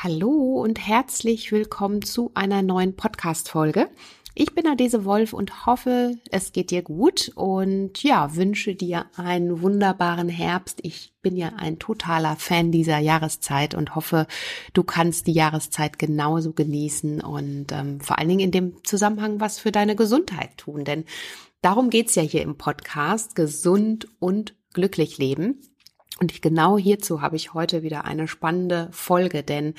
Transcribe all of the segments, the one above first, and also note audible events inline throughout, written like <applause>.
Hallo und herzlich willkommen zu einer neuen Podcast-Folge. Ich bin Adese Wolf und hoffe, es geht dir gut und ja, wünsche dir einen wunderbaren Herbst. Ich bin ja ein totaler Fan dieser Jahreszeit und hoffe, du kannst die Jahreszeit genauso genießen und ähm, vor allen Dingen in dem Zusammenhang was für deine Gesundheit tun. Denn darum geht's ja hier im Podcast, gesund und glücklich leben. Und genau hierzu habe ich heute wieder eine spannende Folge, denn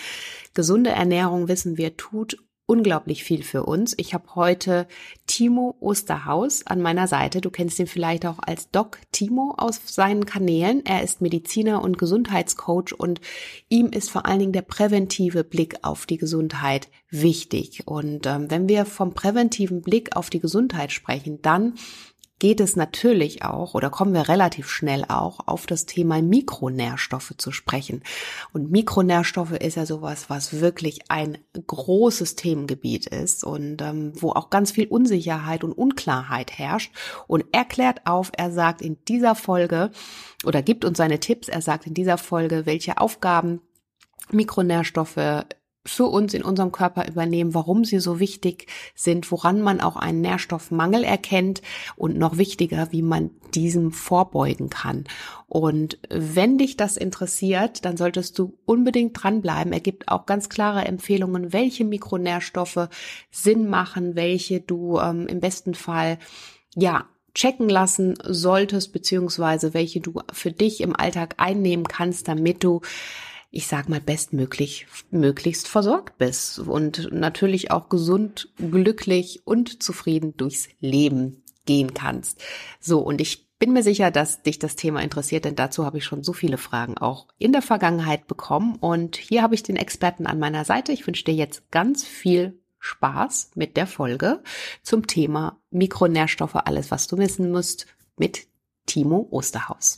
gesunde Ernährung, wissen wir, tut unglaublich viel für uns. Ich habe heute Timo Osterhaus an meiner Seite. Du kennst ihn vielleicht auch als Doc Timo aus seinen Kanälen. Er ist Mediziner und Gesundheitscoach und ihm ist vor allen Dingen der präventive Blick auf die Gesundheit wichtig. Und ähm, wenn wir vom präventiven Blick auf die Gesundheit sprechen, dann geht es natürlich auch oder kommen wir relativ schnell auch auf das Thema Mikronährstoffe zu sprechen. Und Mikronährstoffe ist ja sowas, was wirklich ein großes Themengebiet ist und ähm, wo auch ganz viel Unsicherheit und Unklarheit herrscht. Und er klärt auf, er sagt in dieser Folge oder gibt uns seine Tipps, er sagt in dieser Folge, welche Aufgaben Mikronährstoffe für uns in unserem Körper übernehmen, warum sie so wichtig sind, woran man auch einen Nährstoffmangel erkennt und noch wichtiger, wie man diesem vorbeugen kann. Und wenn dich das interessiert, dann solltest du unbedingt dranbleiben. Er gibt auch ganz klare Empfehlungen, welche Mikronährstoffe Sinn machen, welche du ähm, im besten Fall ja checken lassen solltest, beziehungsweise welche du für dich im Alltag einnehmen kannst, damit du ich sag mal, bestmöglich, möglichst versorgt bist und natürlich auch gesund, glücklich und zufrieden durchs Leben gehen kannst. So, und ich bin mir sicher, dass dich das Thema interessiert, denn dazu habe ich schon so viele Fragen auch in der Vergangenheit bekommen. Und hier habe ich den Experten an meiner Seite. Ich wünsche dir jetzt ganz viel Spaß mit der Folge zum Thema Mikronährstoffe, alles, was du wissen musst, mit Timo Osterhaus.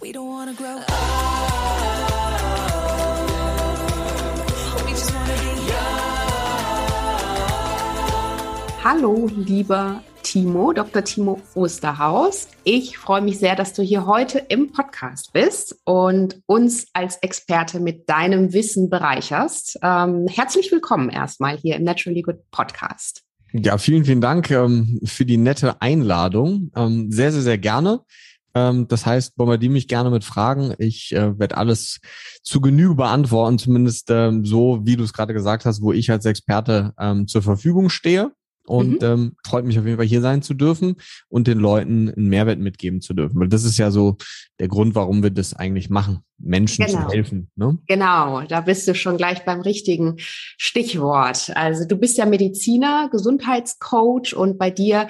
We don't wanna grow old. We just wanna be young. Hallo, lieber Timo, Dr. Timo Osterhaus. Ich freue mich sehr, dass du hier heute im Podcast bist und uns als Experte mit deinem Wissen bereicherst. Ähm, herzlich willkommen erstmal hier im Naturally Good Podcast. Ja, vielen, vielen Dank ähm, für die nette Einladung. Ähm, sehr, sehr, sehr gerne. Ähm, das heißt, bombardiere mich gerne mit Fragen. Ich äh, werde alles zu Genüge beantworten, zumindest ähm, so, wie du es gerade gesagt hast, wo ich als Experte ähm, zur Verfügung stehe. Und mhm. ähm, freut mich auf jeden Fall hier sein zu dürfen und den Leuten einen Mehrwert mitgeben zu dürfen. Weil das ist ja so der Grund, warum wir das eigentlich machen, Menschen genau. zu helfen. Ne? Genau, da bist du schon gleich beim richtigen Stichwort. Also du bist ja Mediziner, Gesundheitscoach und bei dir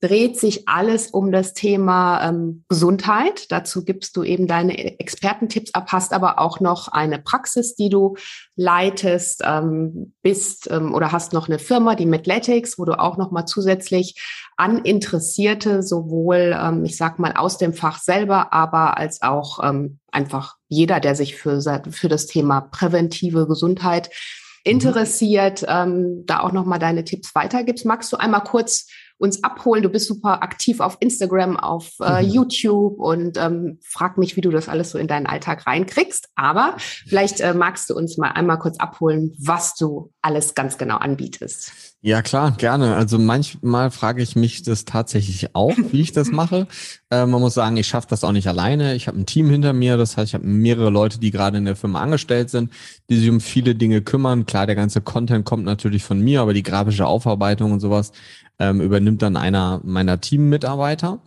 dreht sich alles um das Thema ähm, Gesundheit. Dazu gibst du eben deine Expertentipps ab, hast aber auch noch eine Praxis, die du leitest, ähm, bist ähm, oder hast noch eine Firma, die Medletics, wo du auch noch mal zusätzlich an Interessierte sowohl, ähm, ich sag mal, aus dem Fach selber, aber als auch ähm, einfach jeder, der sich für, für das Thema präventive Gesundheit mhm. interessiert, ähm, da auch noch mal deine Tipps weitergibst. Magst du einmal kurz uns abholen. Du bist super aktiv auf Instagram, auf äh, mhm. YouTube und ähm, frag mich, wie du das alles so in deinen Alltag reinkriegst. Aber vielleicht äh, magst du uns mal einmal kurz abholen, was du alles ganz genau anbietest. Ja, klar, gerne. Also manchmal frage ich mich das tatsächlich auch, wie ich das mache. <laughs> Äh, man muss sagen, ich schaffe das auch nicht alleine. Ich habe ein Team hinter mir, das heißt, ich habe mehrere Leute, die gerade in der Firma angestellt sind, die sich um viele Dinge kümmern. Klar, der ganze Content kommt natürlich von mir, aber die grafische Aufarbeitung und sowas ähm, übernimmt dann einer meiner Teammitarbeiter.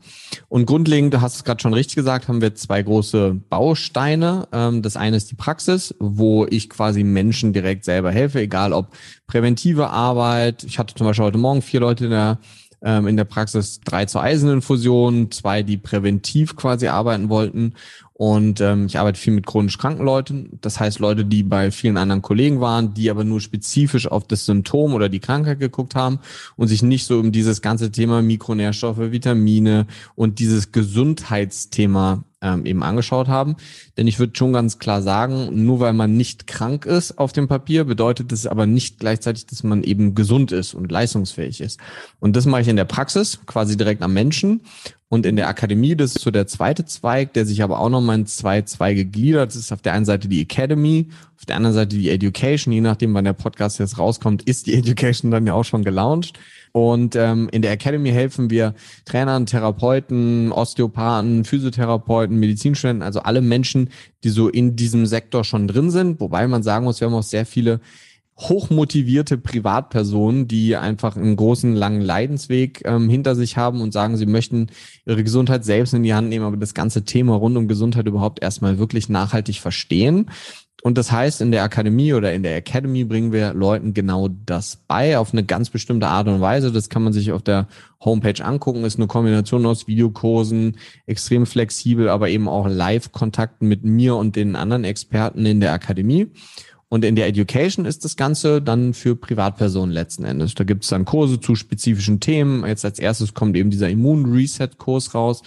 Und grundlegend, du hast es gerade schon richtig gesagt, haben wir zwei große Bausteine. Ähm, das eine ist die Praxis, wo ich quasi Menschen direkt selber helfe, egal ob präventive Arbeit. Ich hatte zum Beispiel heute Morgen vier Leute in der ähm, in der Praxis drei zur Eiseninfusion, zwei, die präventiv quasi arbeiten wollten und ähm, ich arbeite viel mit chronisch kranken Leuten. Das heißt Leute, die bei vielen anderen Kollegen waren, die aber nur spezifisch auf das Symptom oder die Krankheit geguckt haben und sich nicht so um dieses ganze Thema Mikronährstoffe, Vitamine und dieses Gesundheitsthema ähm, eben angeschaut haben. Denn ich würde schon ganz klar sagen, nur weil man nicht krank ist auf dem Papier, bedeutet das aber nicht gleichzeitig, dass man eben gesund ist und leistungsfähig ist. Und das mache ich in der Praxis, quasi direkt am Menschen. Und in der Akademie, das ist so der zweite Zweig, der sich aber auch nochmal in zwei Zweige gliedert. Das ist auf der einen Seite die Academy, auf der anderen Seite die Education. Je nachdem, wann der Podcast jetzt rauskommt, ist die <laughs> Education dann ja auch schon gelauncht. Und ähm, in der Academy helfen wir Trainern, Therapeuten, Osteopathen, Physiotherapeuten, Medizinstudenten, also alle Menschen, die so in diesem Sektor schon drin sind. Wobei man sagen muss, wir haben auch sehr viele hochmotivierte Privatpersonen, die einfach einen großen, langen Leidensweg ähm, hinter sich haben und sagen, sie möchten ihre Gesundheit selbst in die Hand nehmen, aber das ganze Thema rund um Gesundheit überhaupt erstmal wirklich nachhaltig verstehen. Und das heißt, in der Akademie oder in der Academy bringen wir Leuten genau das bei, auf eine ganz bestimmte Art und Weise. Das kann man sich auf der Homepage angucken. Ist eine Kombination aus Videokursen, extrem flexibel, aber eben auch Live-Kontakten mit mir und den anderen Experten in der Akademie. Und in der Education ist das Ganze dann für Privatpersonen letzten Endes. Da gibt es dann Kurse zu spezifischen Themen. Jetzt als erstes kommt eben dieser Immun-Reset-Kurs raus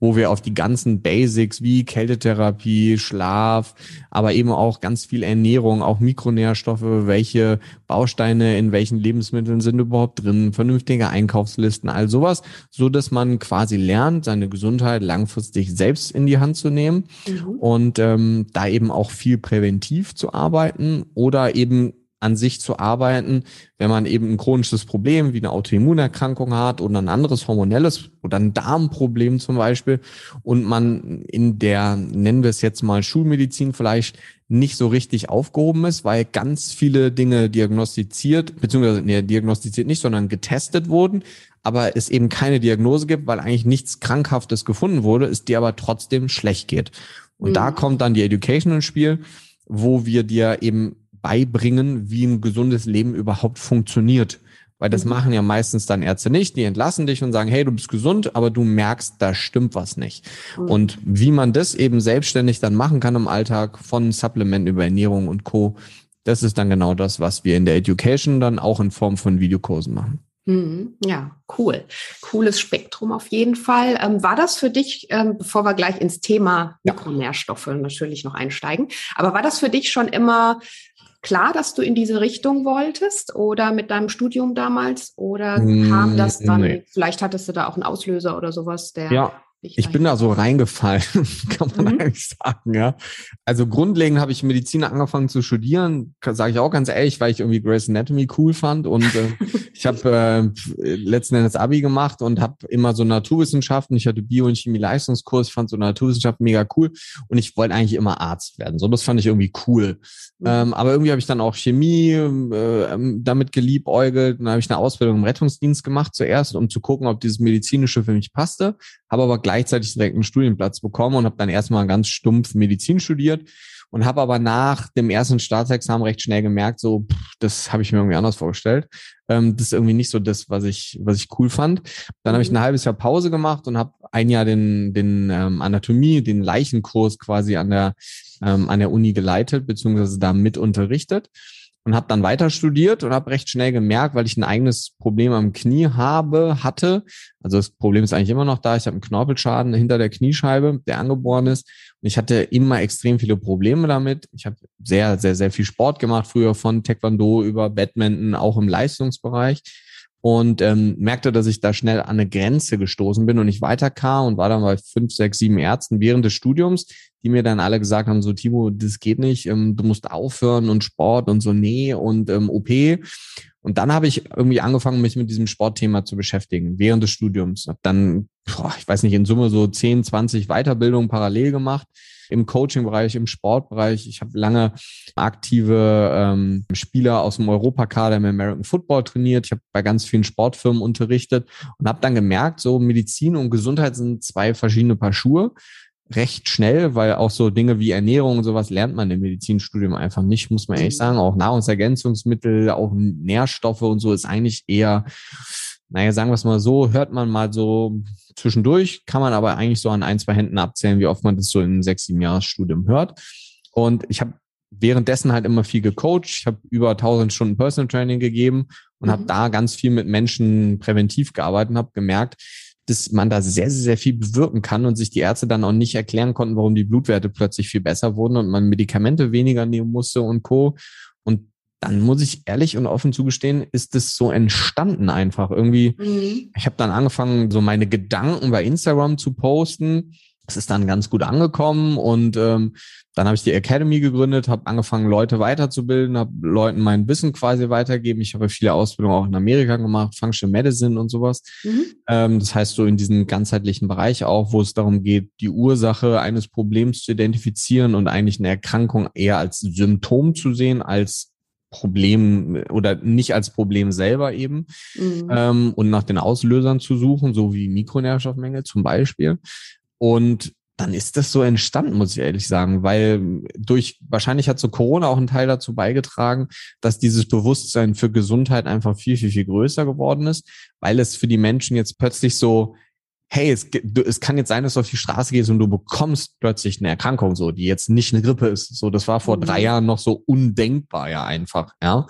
wo wir auf die ganzen Basics wie Kältetherapie, Schlaf, aber eben auch ganz viel Ernährung, auch Mikronährstoffe, welche Bausteine in welchen Lebensmitteln sind überhaupt drin, vernünftige Einkaufslisten, all sowas, so dass man quasi lernt, seine Gesundheit langfristig selbst in die Hand zu nehmen mhm. und ähm, da eben auch viel präventiv zu arbeiten oder eben an sich zu arbeiten, wenn man eben ein chronisches Problem wie eine Autoimmunerkrankung hat oder ein anderes hormonelles oder ein Darmproblem zum Beispiel und man in der, nennen wir es jetzt mal Schulmedizin vielleicht nicht so richtig aufgehoben ist, weil ganz viele Dinge diagnostiziert, beziehungsweise nee, diagnostiziert nicht, sondern getestet wurden, aber es eben keine Diagnose gibt, weil eigentlich nichts Krankhaftes gefunden wurde, es dir aber trotzdem schlecht geht. Und mhm. da kommt dann die Education ins Spiel, wo wir dir eben beibringen, wie ein gesundes Leben überhaupt funktioniert. Weil das mhm. machen ja meistens dann Ärzte nicht. Die entlassen dich und sagen, hey, du bist gesund, aber du merkst, da stimmt was nicht. Mhm. Und wie man das eben selbstständig dann machen kann im Alltag von Supplementen über Ernährung und Co., das ist dann genau das, was wir in der Education dann auch in Form von Videokursen machen. Mhm. Ja, cool. Cooles Spektrum auf jeden Fall. Ähm, war das für dich, ähm, bevor wir gleich ins Thema Mikronährstoffe natürlich noch einsteigen, aber war das für dich schon immer klar, dass du in diese Richtung wolltest oder mit deinem Studium damals? Oder kam das dann, nee. vielleicht hattest du da auch einen Auslöser oder sowas, der ja. Ich bin da so reingefallen, <laughs> kann man mhm. eigentlich sagen, ja. Also grundlegend habe ich Medizin angefangen zu studieren, sage ich auch ganz ehrlich, weil ich irgendwie Grey's Anatomy cool fand und äh, <laughs> ich habe äh, letzten Endes Abi gemacht und habe immer so Naturwissenschaften, ich hatte Bio- und Chemie-Leistungskurs, fand so Naturwissenschaften mega cool und ich wollte eigentlich immer Arzt werden. So, das fand ich irgendwie cool. Mhm. Ähm, aber irgendwie habe ich dann auch Chemie äh, damit geliebäugelt. Dann habe ich eine Ausbildung im Rettungsdienst gemacht zuerst, um zu gucken, ob dieses medizinische für mich passte. Habe aber gleichzeitig direkt einen Studienplatz bekommen und habe dann erstmal ganz stumpf Medizin studiert und habe aber nach dem ersten Staatsexamen recht schnell gemerkt, so pff, das habe ich mir irgendwie anders vorgestellt. Ähm, das ist irgendwie nicht so das, was ich was ich cool fand. Dann habe ich mhm. ein halbes Jahr Pause gemacht und habe ein Jahr den den ähm, Anatomie, den Leichenkurs quasi an der ähm, an der Uni geleitet beziehungsweise da mit unterrichtet und habe dann weiter studiert und habe recht schnell gemerkt, weil ich ein eigenes Problem am Knie habe, hatte. Also das Problem ist eigentlich immer noch da. Ich habe einen Knorpelschaden hinter der Kniescheibe, der angeboren ist. Und ich hatte immer extrem viele Probleme damit. Ich habe sehr, sehr, sehr viel Sport gemacht, früher von Taekwondo über Badminton, auch im Leistungsbereich und ähm, merkte, dass ich da schnell an eine Grenze gestoßen bin und nicht weiterkam und war dann bei fünf, sechs, sieben Ärzten während des Studiums, die mir dann alle gesagt haben, so Timo, das geht nicht, ähm, du musst aufhören und Sport und so, nee und ähm, OP. Und dann habe ich irgendwie angefangen, mich mit diesem Sportthema zu beschäftigen während des Studiums. Hab dann, boah, ich weiß nicht, in Summe so 10, 20 Weiterbildungen parallel gemacht im Coaching-Bereich, im Sportbereich. Ich habe lange aktive ähm, Spieler aus dem Europakader im American Football trainiert. Ich habe bei ganz vielen Sportfirmen unterrichtet und habe dann gemerkt, so Medizin und Gesundheit sind zwei verschiedene Paar Schuhe recht schnell, weil auch so Dinge wie Ernährung und sowas lernt man im Medizinstudium einfach nicht, muss man ehrlich sagen. Auch Nahrungsergänzungsmittel, auch Nährstoffe und so ist eigentlich eher naja, sagen wir es mal so, hört man mal so zwischendurch, kann man aber eigentlich so an ein, zwei Händen abzählen, wie oft man das so in sechs, sieben Jahresstudium hört. Und ich habe währenddessen halt immer viel gecoacht. Ich habe über 1000 Stunden Personal Training gegeben und mhm. habe da ganz viel mit Menschen präventiv gearbeitet und habe gemerkt, dass man da sehr, sehr, sehr viel bewirken kann und sich die Ärzte dann auch nicht erklären konnten, warum die Blutwerte plötzlich viel besser wurden und man Medikamente weniger nehmen musste und Co. Und dann muss ich ehrlich und offen zugestehen, ist es so entstanden einfach. Irgendwie, mhm. ich habe dann angefangen, so meine Gedanken bei Instagram zu posten es ist dann ganz gut angekommen und ähm, dann habe ich die Academy gegründet, habe angefangen, Leute weiterzubilden, habe Leuten mein Wissen quasi weitergeben. Ich habe viele Ausbildungen auch in Amerika gemacht, Functional Medicine und sowas. Mhm. Ähm, das heißt so in diesem ganzheitlichen Bereich auch, wo es darum geht, die Ursache eines Problems zu identifizieren und eigentlich eine Erkrankung eher als Symptom zu sehen, als Problem oder nicht als Problem selber eben mhm. ähm, und nach den Auslösern zu suchen, so wie Mikronährstoffmängel zum Beispiel. Und dann ist das so entstanden, muss ich ehrlich sagen, weil durch, wahrscheinlich hat so Corona auch einen Teil dazu beigetragen, dass dieses Bewusstsein für Gesundheit einfach viel, viel, viel größer geworden ist, weil es für die Menschen jetzt plötzlich so hey, es, es kann jetzt sein, dass du auf die Straße gehst und du bekommst plötzlich eine Erkrankung, so, die jetzt nicht eine Grippe ist. So, das war vor mhm. drei Jahren noch so undenkbar ja einfach, ja.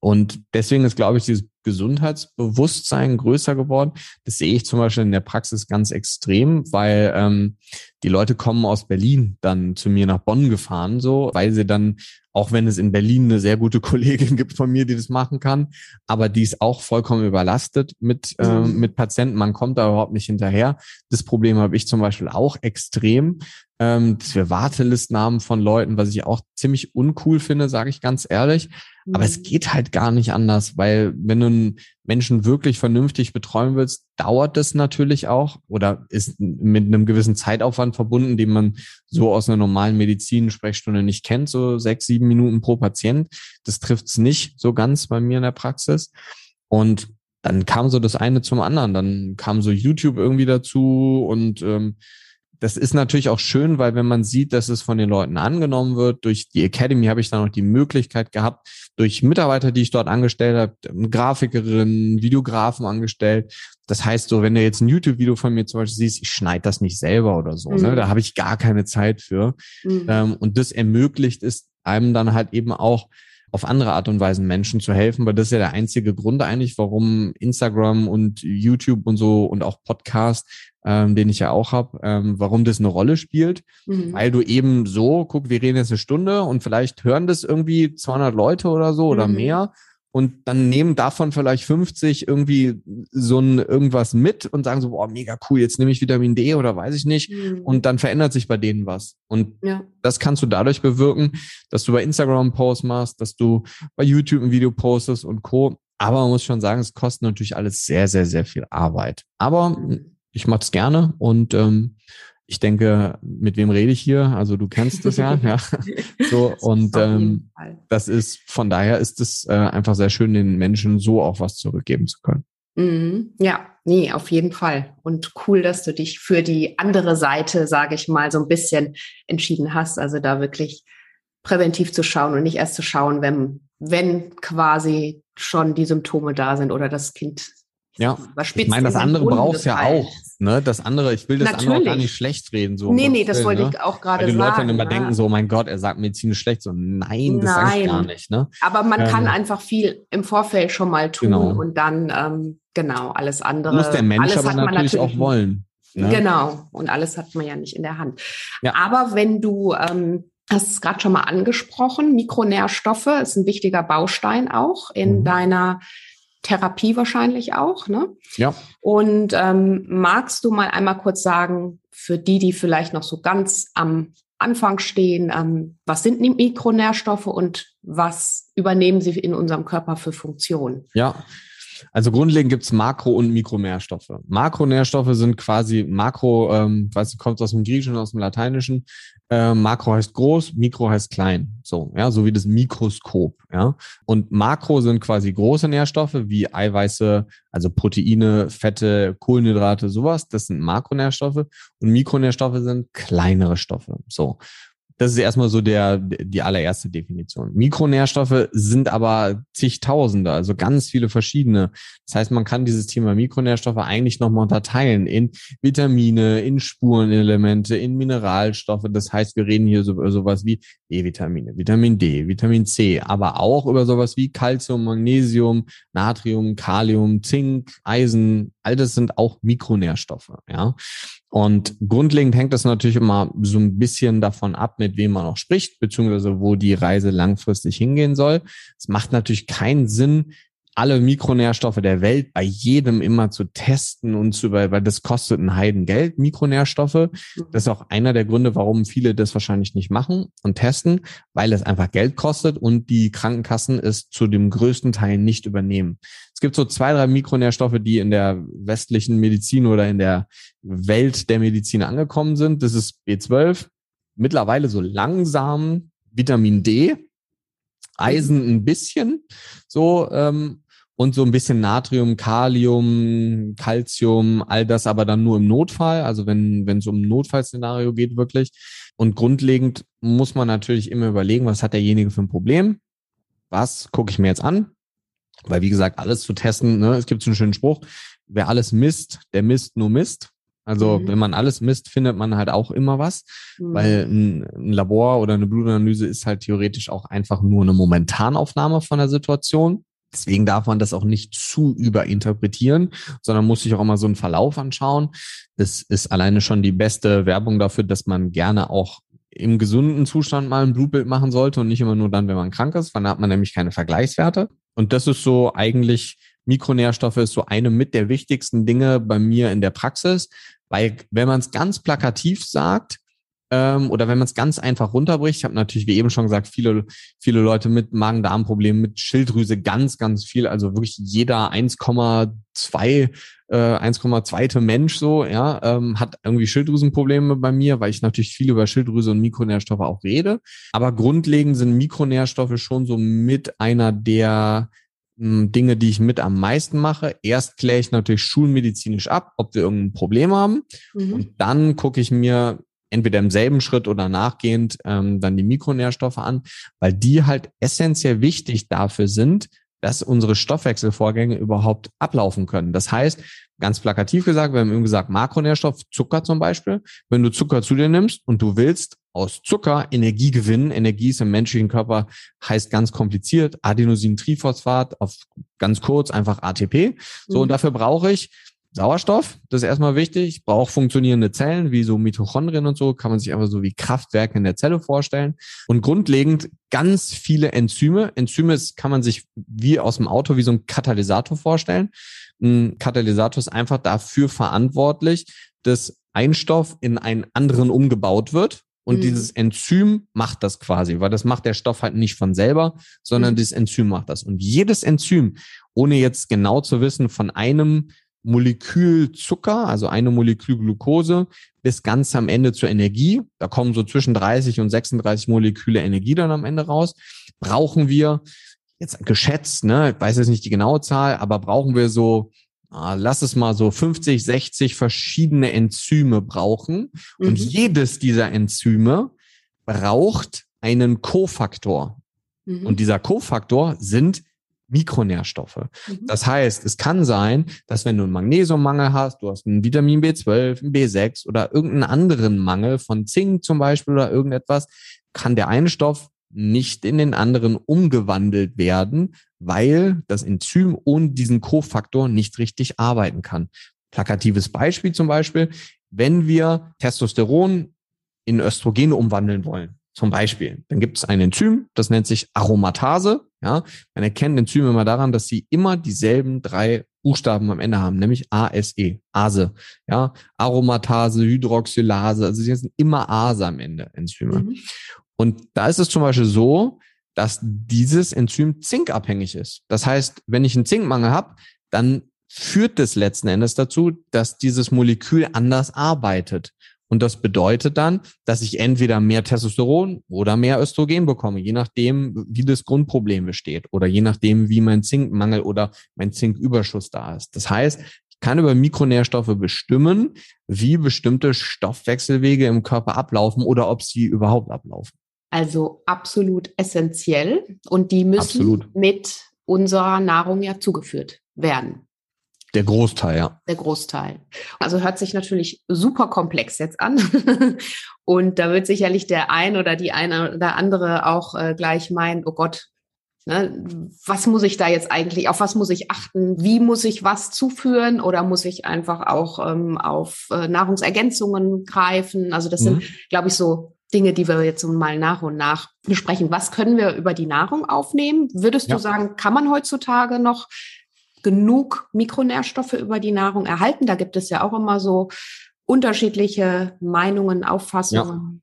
Und deswegen ist, glaube ich, dieses Gesundheitsbewusstsein größer geworden. Das sehe ich zum Beispiel in der Praxis ganz extrem, weil ähm, die Leute kommen aus Berlin dann zu mir nach Bonn gefahren, so, weil sie dann auch wenn es in Berlin eine sehr gute <laughs> Kollegin gibt von mir, die das machen kann, aber die ist auch vollkommen überlastet mit, äh, mit Patienten. Man kommt da überhaupt nicht hinterher. Das Problem habe ich zum Beispiel auch extrem, ähm, dass wir Wartelisten haben von Leuten, was ich auch ziemlich uncool finde, sage ich ganz ehrlich. Mhm. Aber es mhm. geht halt gar nicht anders, weil wenn du einen Menschen wirklich vernünftig betreuen willst, dauert das natürlich auch oder ist mit einem gewissen Zeitaufwand verbunden, den man so aus einer normalen Medizin-Sprechstunde nicht kennt, so sechs, sieben Minuten pro Patient. Das trifft's nicht so ganz bei mir in der Praxis. Und dann kam so das eine zum anderen. Dann kam so YouTube irgendwie dazu und ähm, das ist natürlich auch schön, weil wenn man sieht, dass es von den Leuten angenommen wird, durch die Academy habe ich dann auch die Möglichkeit gehabt, durch Mitarbeiter, die ich dort angestellt habe, Grafikerin, Videografen angestellt. Das heißt so, wenn du jetzt ein YouTube-Video von mir zum Beispiel siehst, ich schneide das nicht selber oder so, ne? mhm. ne? da habe ich gar keine Zeit für. Mhm. Ähm, und das ermöglicht es einem dann halt eben auch, auf andere Art und Weise Menschen zu helfen, weil das ist ja der einzige Grund eigentlich, warum Instagram und YouTube und so und auch Podcast, ähm, den ich ja auch habe, ähm, warum das eine Rolle spielt, mhm. weil du eben so, guck, wir reden jetzt eine Stunde und vielleicht hören das irgendwie 200 Leute oder so oder mhm. mehr und dann nehmen davon vielleicht 50 irgendwie so ein irgendwas mit und sagen so, boah, mega cool, jetzt nehme ich Vitamin D oder weiß ich nicht. Mhm. Und dann verändert sich bei denen was. Und ja. das kannst du dadurch bewirken, dass du bei Instagram einen Post machst, dass du bei YouTube ein Video postest und Co. Aber man muss schon sagen, es kostet natürlich alles sehr, sehr, sehr viel Arbeit. Aber mhm. ich mache es gerne und ähm, ich denke, mit wem rede ich hier? Also du kennst das ja, ja. <laughs> So und ähm, das ist von daher ist es äh, einfach sehr schön, den Menschen so auch was zurückgeben zu können. Mhm. Ja, nee, auf jeden Fall. Und cool, dass du dich für die andere Seite, sage ich mal, so ein bisschen entschieden hast. Also da wirklich präventiv zu schauen und nicht erst zu schauen, wenn, wenn quasi schon die Symptome da sind oder das Kind ja, ich meine, das andere brauchst ja auch. Ne? Das andere, ich will das Natürlich. andere auch gar nicht schlecht reden. So nee, nee, das wollte ne? ich auch gerade sagen. Weil die Leute dann immer ja. denken so, mein Gott, er sagt medizinisch schlecht. So, nein, das sage ich gar nicht. Ne? Aber man ähm, kann einfach viel im Vorfeld schon mal tun genau. und dann, ähm, genau, alles andere. Muss der Mensch aber natürlich, natürlich, auch wollen. Ne? Genau, und alles hat man ja nicht in der Hand. Ja. Aber wenn du... Ähm, hast es gerade schon mal angesprochen, Mikronährstoffe ist ein wichtiger Baustein auch in mhm. deiner Therapie wahrscheinlich auch, ne? Ja. Und ähm, magst du mal einmal kurz sagen, für die, die vielleicht noch so ganz am Anfang stehen, ähm, was sind Mikronährstoffe und was übernehmen sie in unserem Körper für Funktionen? Ja, also grundlegend gibt's Makro- und Mikronährstoffe. Makronährstoffe sind quasi Makro, ähm, weiß kommt aus dem Griechischen, aus dem Lateinischen. Äh, Makro heißt groß, Mikro heißt klein. So, ja, so wie das Mikroskop, ja. Und Makro sind quasi große Nährstoffe wie Eiweiße, also Proteine, Fette, Kohlenhydrate, sowas. Das sind Makronährstoffe. Und Mikronährstoffe sind kleinere Stoffe. So. Das ist erstmal so der, die allererste Definition. Mikronährstoffe sind aber zigtausende, also ganz viele verschiedene. Das heißt, man kann dieses Thema Mikronährstoffe eigentlich nochmal unterteilen in Vitamine, in Spurenelemente, in Mineralstoffe. Das heißt, wir reden hier so, über sowas wie B-Vitamine, Vitamin D, Vitamin C, aber auch über sowas wie Calcium, Magnesium, Natrium, Kalium, Zink, Eisen. All das sind auch Mikronährstoffe, ja. Und grundlegend hängt das natürlich immer so ein bisschen davon ab, mit wem man auch spricht, beziehungsweise wo die Reise langfristig hingehen soll. Es macht natürlich keinen Sinn, alle Mikronährstoffe der Welt bei jedem immer zu testen und zu, weil das kostet ein Heidengeld, Mikronährstoffe. Mhm. Das ist auch einer der Gründe, warum viele das wahrscheinlich nicht machen und testen, weil es einfach Geld kostet und die Krankenkassen es zu dem größten Teil nicht übernehmen. Es gibt so zwei, drei Mikronährstoffe, die in der westlichen Medizin oder in der Welt der Medizin angekommen sind. Das ist B12, mittlerweile so langsam Vitamin D, Eisen ein bisschen so ähm, und so ein bisschen Natrium, Kalium, Calcium, all das aber dann nur im Notfall, also wenn wenn es um ein Notfallszenario geht wirklich. Und grundlegend muss man natürlich immer überlegen, was hat derjenige für ein Problem? Was gucke ich mir jetzt an? Weil wie gesagt, alles zu testen, ne, es gibt so einen schönen Spruch, wer alles misst, der misst nur Mist. Also mhm. wenn man alles misst, findet man halt auch immer was, mhm. weil ein, ein, Labor oder eine Blutanalyse ist halt theoretisch auch einfach nur eine Momentanaufnahme von der Situation. Deswegen darf man das auch nicht zu überinterpretieren, sondern muss sich auch immer so einen Verlauf anschauen. Das ist alleine schon die beste Werbung dafür, dass man gerne auch im gesunden Zustand mal ein Blutbild machen sollte und nicht immer nur dann, wenn man krank ist, dann hat man nämlich keine Vergleichswerte. Und das ist so eigentlich, Mikronährstoffe ist so eine mit der wichtigsten Dinge bei mir in der Praxis, weil wenn man es ganz plakativ sagt, ähm, oder wenn man es ganz einfach runterbricht, ich habe natürlich, wie eben schon gesagt, viele, viele Leute mit Magen-Darm-Problemen, mit Schilddrüse, ganz, ganz viel, also wirklich jeder 1,2 äh, 1,2. Mensch so, ja, ähm, hat irgendwie Schilddrüsenprobleme bei mir, weil ich natürlich viel über Schilddrüse und Mikronährstoffe auch rede. Aber grundlegend sind Mikronährstoffe schon so mit einer der hm, Dinge, die ich mit am meisten mache. Erst kläre ich natürlich schulmedizinisch ab, ob wir irgendein Problem haben. Mhm. Und dann gucke ich mir entweder im selben Schritt oder nachgehend ähm, dann die Mikronährstoffe an, weil die halt essentiell wichtig dafür sind, dass unsere Stoffwechselvorgänge überhaupt ablaufen können. Das heißt, ganz plakativ gesagt, wir haben eben gesagt, Makronährstoff, Zucker zum Beispiel. Wenn du Zucker zu dir nimmst und du willst aus Zucker Energie gewinnen, Energie ist im menschlichen Körper, heißt ganz kompliziert, Adenosintriphosphat, auf ganz kurz einfach ATP. So, mhm. und dafür brauche ich Sauerstoff, das ist erstmal wichtig. Ich brauche funktionierende Zellen, wie so Mitochondrien und so, kann man sich einfach so wie Kraftwerke in der Zelle vorstellen. Und grundlegend ganz viele Enzyme. Enzyme kann man sich wie aus dem Auto wie so ein Katalysator vorstellen. Ein Katalysator ist einfach dafür verantwortlich, dass ein Stoff in einen anderen umgebaut wird. Und mhm. dieses Enzym macht das quasi, weil das macht der Stoff halt nicht von selber, sondern mhm. dieses Enzym macht das. Und jedes Enzym, ohne jetzt genau zu wissen, von einem Molekül Zucker, also eine Molekül Glucose, bis ganz am Ende zur Energie. Da kommen so zwischen 30 und 36 Moleküle Energie dann am Ende raus. Brauchen wir, jetzt geschätzt, ne, ich weiß jetzt nicht die genaue Zahl, aber brauchen wir so, ah, lass es mal so 50, 60 verschiedene Enzyme brauchen. Mhm. Und jedes dieser Enzyme braucht einen Kofaktor. Mhm. Und dieser Kofaktor sind Mikronährstoffe. Mhm. Das heißt, es kann sein, dass wenn du einen Magnesiummangel hast, du hast einen Vitamin B12, einen B6 oder irgendeinen anderen Mangel von Zink zum Beispiel oder irgendetwas, kann der eine Stoff nicht in den anderen umgewandelt werden, weil das Enzym ohne diesen Kofaktor nicht richtig arbeiten kann. Plakatives Beispiel zum Beispiel, wenn wir Testosteron in Östrogene umwandeln wollen, zum Beispiel, dann gibt es ein Enzym, das nennt sich Aromatase. Ja, man erkennt Enzyme immer daran, dass sie immer dieselben drei Buchstaben am Ende haben, nämlich ASE, Ase. Ja, Aromatase, Hydroxylase, also sie sind immer Ase am Ende, Enzyme. Mhm. Und da ist es zum Beispiel so, dass dieses Enzym zinkabhängig ist. Das heißt, wenn ich einen Zinkmangel habe, dann führt das letzten Endes dazu, dass dieses Molekül anders arbeitet. Und das bedeutet dann, dass ich entweder mehr Testosteron oder mehr Östrogen bekomme, je nachdem, wie das Grundproblem besteht oder je nachdem, wie mein Zinkmangel oder mein Zinküberschuss da ist. Das heißt, Ich kann über Mikronährstoffe bestimmen, wie bestimmte Stoffwechselwege im Körper ablaufen oder ob sie überhaupt ablaufen. Also absolut essentiell und die müssen absolut. mit unserer Nahrung ja zugeführt werden. Der Großteil, ja. Der Großteil. Also hört sich natürlich super komplex jetzt an. <laughs> Und da wird sicherlich der ein oder die eine oder andere auch äh, gleich meinen, oh Gott, ne, was muss ich da jetzt eigentlich, auf was muss ich achten? Wie muss ich was zuführen? Oder muss ich einfach auch ähm, auf äh, Nahrungsergänzungen greifen? Also das mhm. sind, glaube ich, so Dinge, die wir jetzt mal nach und nach besprechen. Was können wir über die Nahrung aufnehmen? Würdest ja. du sagen, kann man heutzutage noch genug Mikronährstoffe über die Nahrung erhalten? Da gibt es ja auch immer so unterschiedliche Meinungen, Auffassungen.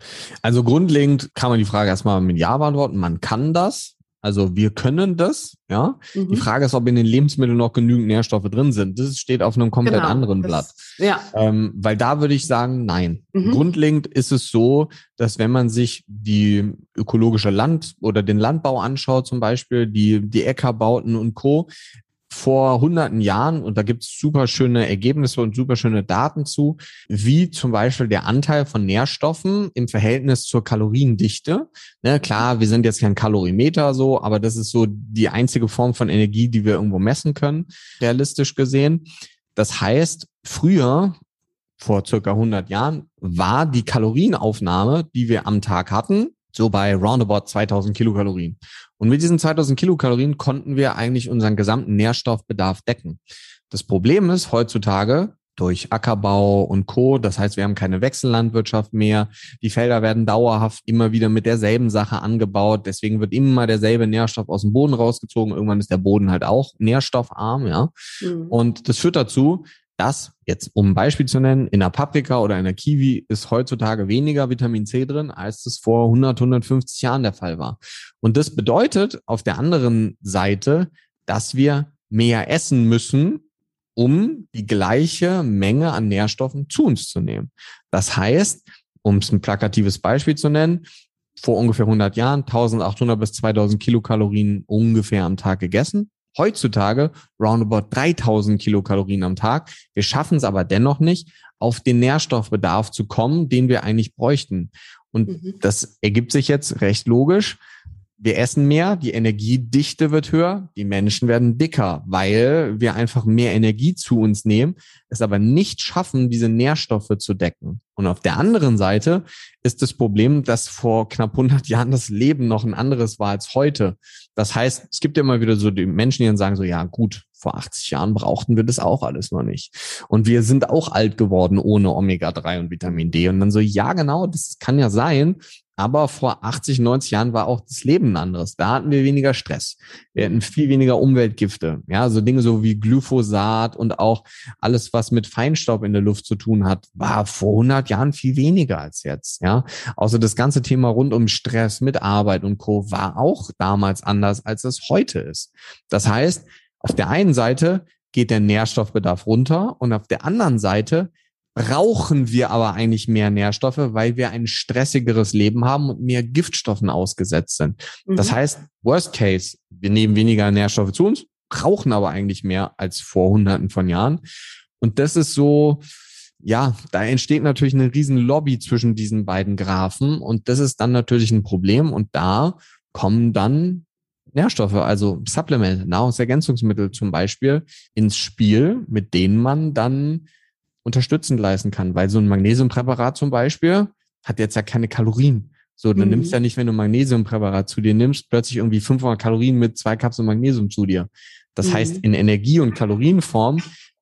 Ja. Also grundlegend kann man die Frage erstmal mit Ja beantworten. Man kann das. Also wir können das, ja. Mhm. Die Frage ist, ob in den Lebensmitteln noch genügend Nährstoffe drin sind. Das steht auf einem komplett genau, anderen das, Blatt. Ja. Ähm, weil da würde ich sagen, nein. Mhm. Grundlegend ist es so, dass wenn man sich die ökologische Land oder den Landbau anschaut, zum Beispiel die, die Äckerbauten und Co., vor hunderten Jahren, und da gibt es super schöne Ergebnisse und super schöne Daten zu, wie zum Beispiel der Anteil von Nährstoffen im Verhältnis zur Kaloriendichte. Ne, klar, wir sind jetzt kein Kalorimeter so, aber das ist so die einzige Form von Energie, die wir irgendwo messen können, realistisch gesehen. Das heißt, früher, vor circa 100 Jahren, war die Kalorienaufnahme, die wir am Tag hatten, so bei roundabout 2000 Kilokalorien. Und mit diesen 2000 Kilokalorien konnten wir eigentlich unseren gesamten Nährstoffbedarf decken. Das Problem ist heutzutage durch Ackerbau und Co. Das heißt, wir haben keine Wechsellandwirtschaft mehr. Die Felder werden dauerhaft immer wieder mit derselben Sache angebaut. Deswegen wird immer derselbe Nährstoff aus dem Boden rausgezogen. Irgendwann ist der Boden halt auch nährstoffarm, ja. Mhm. Und das führt dazu, dass, jetzt um ein Beispiel zu nennen, in der Paprika oder in der Kiwi ist heutzutage weniger Vitamin C drin, als es vor 100, 150 Jahren der Fall war. Und das bedeutet auf der anderen Seite, dass wir mehr essen müssen, um die gleiche Menge an Nährstoffen zu uns zu nehmen. Das heißt, um es ein plakatives Beispiel zu nennen, vor ungefähr 100 Jahren 1800 bis 2000 Kilokalorien ungefähr am Tag gegessen heutzutage roundabout 3000 Kilokalorien am Tag. Wir schaffen es aber dennoch nicht, auf den Nährstoffbedarf zu kommen, den wir eigentlich bräuchten. Und mhm. das ergibt sich jetzt recht logisch wir essen mehr, die Energiedichte wird höher, die Menschen werden dicker, weil wir einfach mehr Energie zu uns nehmen, es aber nicht schaffen, diese Nährstoffe zu decken. Und auf der anderen Seite ist das Problem, dass vor knapp 100 <laughs> Jahren das Leben noch ein anderes war als heute. Das heißt, es gibt ja immer wieder so die Menschen, die dann sagen so, ja gut, vor 80 Jahren brauchten wir das auch alles noch nicht. Und wir sind auch alt geworden ohne Omega-3 und Vitamin D. Und dann so, ja genau, das kann ja sein, aber vor 80, 90 Jahren war auch das Leben ein anderes. Da hatten wir weniger Stress. Wir hatten viel weniger Umweltgifte. Ja, so Dinge so wie Glyphosat und auch alles, was mit Feinstaub in der Luft zu tun hat, war vor 100 Jahren viel weniger als jetzt. Ja, außer das ganze Thema rund um Stress mit Arbeit und Co. war auch damals anders, als es heute ist. Das heißt, auf der einen Seite geht der Nährstoffbedarf runter und auf der anderen Seite brauchen wir aber eigentlich mehr Nährstoffe, weil wir ein stressigeres Leben haben und mehr Giftstoffen ausgesetzt sind. Mhm. Das heißt, worst case, wir nehmen weniger Nährstoffe zu uns, brauchen aber eigentlich mehr als vor hunderten von Jahren. Und das ist so, ja, da entsteht natürlich eine riesen Lobby zwischen diesen beiden Graphen und das ist dann natürlich ein Problem und da kommen dann Nährstoffe, also Supplemente, Nahrungsergänzungsmittel zum Beispiel ins Spiel, mit denen man dann unterstützend leisten kann, weil so ein Magnesiumpräparat zum Beispiel hat jetzt ja keine Kalorien. So, dann mhm. nimmst du ja nicht, wenn du Magnesiumpräparat zu dir nimmst, plötzlich irgendwie 500 Kalorien mit zwei Kapseln Magnesium zu dir. Das mhm. heißt, in Energie- und Kalorienform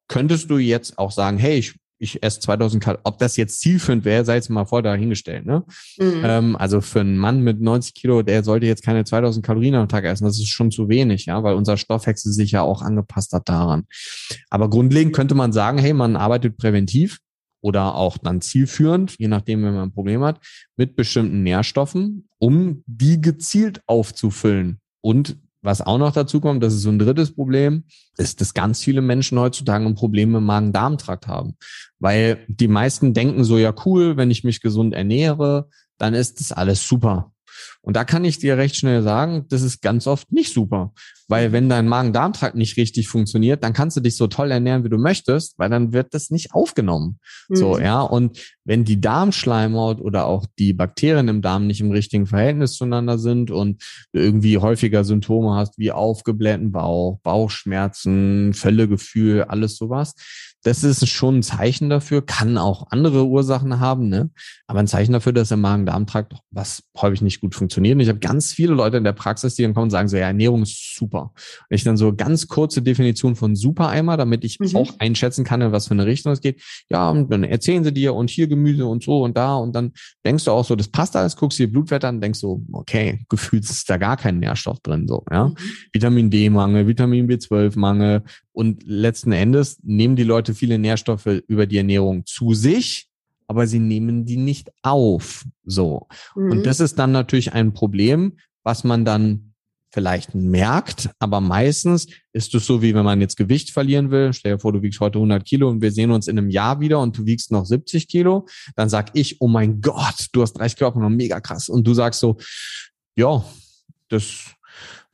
könntest du jetzt auch sagen, hey, ich ich esse 2000 Kalorien. Ob das jetzt zielführend wäre, sei jetzt mal voll dahingestellt. Ne? Mhm. Ähm, also für einen Mann mit 90 Kilo, der sollte jetzt keine 2000 Kalorien am Tag essen. Das ist schon zu wenig, ja, weil unser Stoffwechsel sich ja auch angepasst hat daran. Aber grundlegend könnte man sagen, hey, man arbeitet präventiv oder auch dann zielführend, je nachdem, wenn man ein Problem hat, mit bestimmten Nährstoffen, um die gezielt aufzufüllen und was auch noch dazu kommt, das ist so ein drittes Problem, ist, dass ganz viele Menschen heutzutage ein Problem im Magen-Darm-Trakt haben. Weil die meisten denken so, ja cool, wenn ich mich gesund ernähre, dann ist das alles super. Und da kann ich dir recht schnell sagen, das ist ganz oft nicht super. Weil wenn dein Magen-Darm-Trakt nicht richtig funktioniert, dann kannst du dich so toll ernähren, wie du möchtest, weil dann wird das nicht aufgenommen. Mhm. So, ja. Und wenn die Darmschleimhaut oder auch die Bakterien im Darm nicht im richtigen Verhältnis zueinander sind und du irgendwie häufiger Symptome hast wie aufgeblähten Bauch, Bauchschmerzen, Völlegefühl, alles sowas, das ist schon ein Zeichen dafür, kann auch andere Ursachen haben, ne? aber ein Zeichen dafür, dass der Magen-Darm-Trakt was häufig nicht gut funktioniert. Und ich habe ganz viele Leute in der Praxis, die dann kommen und sagen so, ja, Ernährung ist super. Und ich dann so ganz kurze Definition von Super-Eimer, damit ich mhm. auch einschätzen kann, in was für eine Richtung es geht. Ja, und dann erzählen sie dir und hier Gemüse und so und da und dann denkst du auch so, das passt alles, guckst dir Blutwert an, denkst so, okay, gefühlt ist da gar kein Nährstoff drin, so, ja. Mhm. Vitamin D-Mangel, Vitamin B12-Mangel, und letzten Endes nehmen die Leute viele Nährstoffe über die Ernährung zu sich, aber sie nehmen die nicht auf. So. Mhm. Und das ist dann natürlich ein Problem, was man dann vielleicht merkt, aber meistens ist es so, wie wenn man jetzt Gewicht verlieren will. Stell dir vor, du wiegst heute 100 Kilo und wir sehen uns in einem Jahr wieder und du wiegst noch 70 Kilo. Dann sag ich, oh mein Gott, du hast 30 Kilo noch mega krass. Und du sagst so, ja, das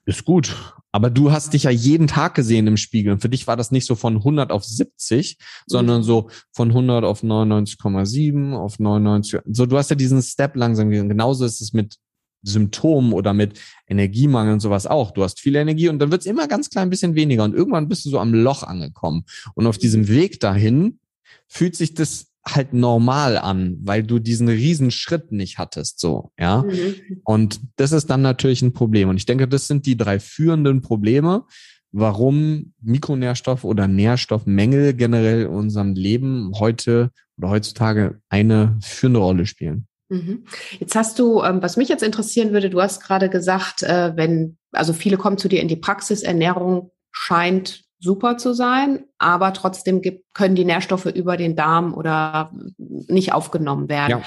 ist gut. Aber du hast dich ja jeden Tag gesehen im Spiegel. Und für dich war das nicht so von 100 auf 70, sondern so von 100 auf 99,7 auf 99. So, du hast ja diesen Step langsam gesehen. Genauso ist es mit Symptomen oder mit Energiemangel und sowas auch. Du hast viel Energie und dann wird es immer ganz klein bisschen weniger. Und irgendwann bist du so am Loch angekommen. Und auf diesem Weg dahin fühlt sich das halt normal an, weil du diesen riesen Schritt nicht hattest, so, ja. Mhm. Und das ist dann natürlich ein Problem. Und ich denke, das sind die drei führenden Probleme, warum Mikronährstoff oder Nährstoffmängel generell in unserem Leben heute oder heutzutage eine führende Rolle spielen. Mhm. Jetzt hast du, ähm, was mich jetzt interessieren würde, du hast gerade gesagt, äh, wenn, also viele kommen zu dir in die Praxis, Ernährung scheint super zu sein, aber trotzdem gibt, können die Nährstoffe über den Darm oder nicht aufgenommen werden.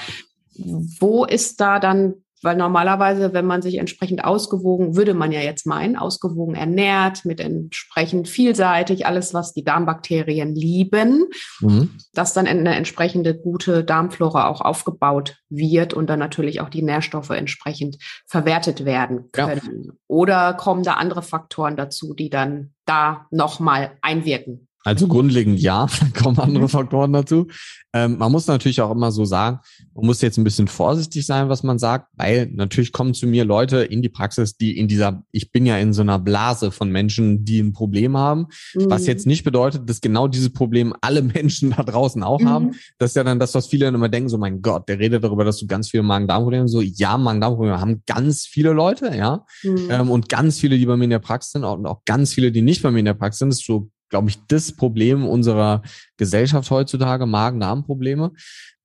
Ja. Wo ist da dann weil normalerweise, wenn man sich entsprechend ausgewogen, würde man ja jetzt meinen, ausgewogen ernährt, mit entsprechend vielseitig, alles, was die Darmbakterien lieben, mhm. dass dann eine entsprechende gute Darmflora auch aufgebaut wird und dann natürlich auch die Nährstoffe entsprechend verwertet werden können. Ja. Oder kommen da andere Faktoren dazu, die dann da nochmal einwirken? Also grundlegend ja, <laughs> kommen andere. Faktoren dazu. Ähm, man muss natürlich auch immer so sagen, man muss jetzt ein bisschen vorsichtig sein, was man sagt, weil natürlich kommen zu mir Leute in die Praxis, die in dieser, ich bin ja in so einer Blase von Menschen, die ein Problem haben, mhm. was jetzt nicht bedeutet, dass genau dieses Problem alle <laughs> Menschen da draußen auch mhm. haben. Das ist ja dann das, was viele dann immer denken, so mein Gott, der redet darüber, dass du ganz viele Magen-Darm-Probleme So, ja, Magen-Darm-Probleme haben ganz viele Leute, ja. Mhm. Ähm, und ganz viele, die bei mir in der Praxis sind und auch ganz viele, die nicht bei mir in der Praxis sind, das ist so glaube ich, das Problem unserer Gesellschaft heutzutage, Magen-Darm-Probleme.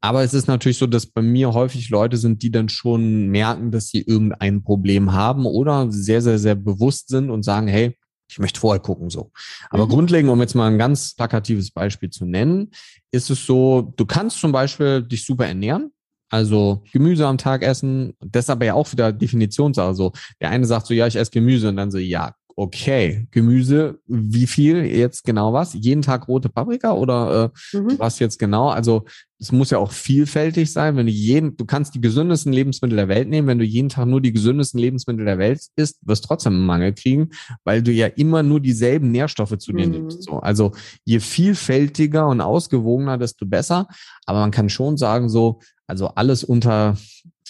Aber es ist natürlich so, dass bei mir häufig Leute sind, die dann schon merken, dass sie irgendein Problem haben oder sehr, sehr, sehr bewusst sind und sagen, hey, ich möchte vorher gucken, so. Aber mhm. grundlegend, um jetzt mal ein ganz plakatives Beispiel zu nennen, ist es so, du kannst zum Beispiel dich super ernähren, also Gemüse am Tag essen, das ist aber ja auch wieder Definitionssache. So, der eine sagt so, ja, ich esse Gemüse und dann so, ja, okay, Gemüse, wie viel jetzt genau was? Jeden Tag rote Paprika oder äh, mhm. was jetzt genau? Also es muss ja auch vielfältig sein. Wenn du jeden, du kannst die gesündesten Lebensmittel der Welt nehmen, wenn du jeden Tag nur die gesündesten Lebensmittel der Welt isst, wirst du trotzdem einen Mangel kriegen, weil du ja immer nur dieselben Nährstoffe zu dir mhm. nimmst. So, also je vielfältiger und ausgewogener, desto besser. Aber man kann schon sagen so, also alles unter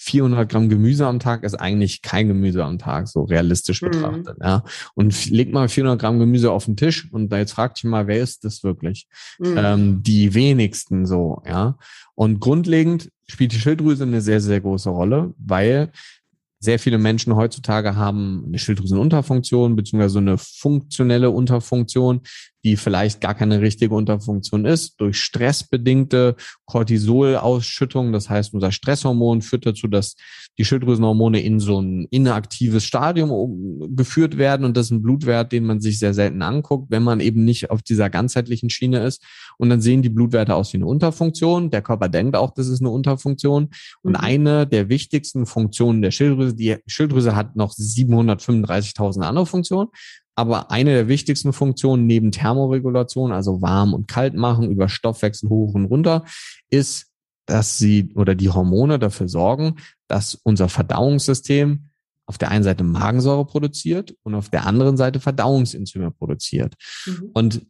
400 Gramm Gemüse am Tag ist eigentlich kein Gemüse am Tag, so realistisch mhm. betrachtet. Ja. Und leg mal 400 Gramm Gemüse auf den Tisch und da jetzt frag dich mal, wer ist das wirklich? Mhm. Ähm, die wenigsten so, ja. Und grundlegend spielt die Schilddrüse eine sehr, sehr große Rolle, weil sehr viele Menschen heutzutage haben eine Schilddrüsenunterfunktion beziehungsweise eine funktionelle Unterfunktion, die vielleicht gar keine richtige Unterfunktion ist, durch stressbedingte Cortisolausschüttung. Das heißt, unser Stresshormon führt dazu, dass die Schilddrüsenhormone in so ein inaktives Stadium geführt werden. Und das ist ein Blutwert, den man sich sehr selten anguckt, wenn man eben nicht auf dieser ganzheitlichen Schiene ist. Und dann sehen die Blutwerte aus wie eine Unterfunktion. Der Körper denkt auch, das ist eine Unterfunktion. Und mhm. eine der wichtigsten Funktionen der Schilddrüse, die Schilddrüse hat noch 735.000 andere Funktionen. Aber eine der wichtigsten Funktionen neben Thermoregulation, also warm und kalt machen über Stoffwechsel hoch und runter, ist, dass sie oder die Hormone dafür sorgen, dass unser Verdauungssystem auf der einen Seite Magensäure produziert und auf der anderen Seite Verdauungsenzyme produziert. Mhm. Und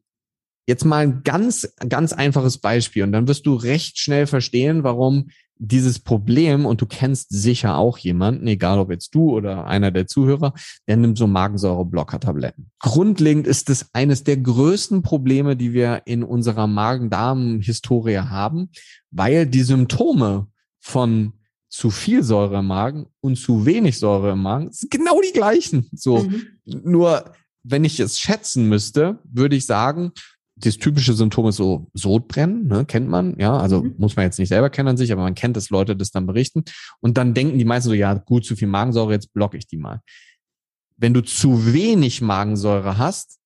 jetzt mal ein ganz, ganz einfaches Beispiel und dann wirst du recht schnell verstehen, warum dieses Problem, und du kennst sicher auch jemanden, egal ob jetzt du oder einer der Zuhörer, der nimmt so Magensäure-Blocker-Tabletten. Grundlegend ist es eines der größten Probleme, die wir in unserer Magen-Darm-Historie haben, weil die Symptome von zu viel Säure im Magen und zu wenig Säure im Magen sind genau die gleichen. So, mhm. nur wenn ich es schätzen müsste, würde ich sagen, das typische Symptom ist so Sodbrennen, ne, kennt man, ja, also mhm. muss man jetzt nicht selber kennen an sich, aber man kennt, dass Leute das dann berichten. Und dann denken die meisten so, ja, gut, zu viel Magensäure, jetzt blocke ich die mal. Wenn du zu wenig Magensäure hast,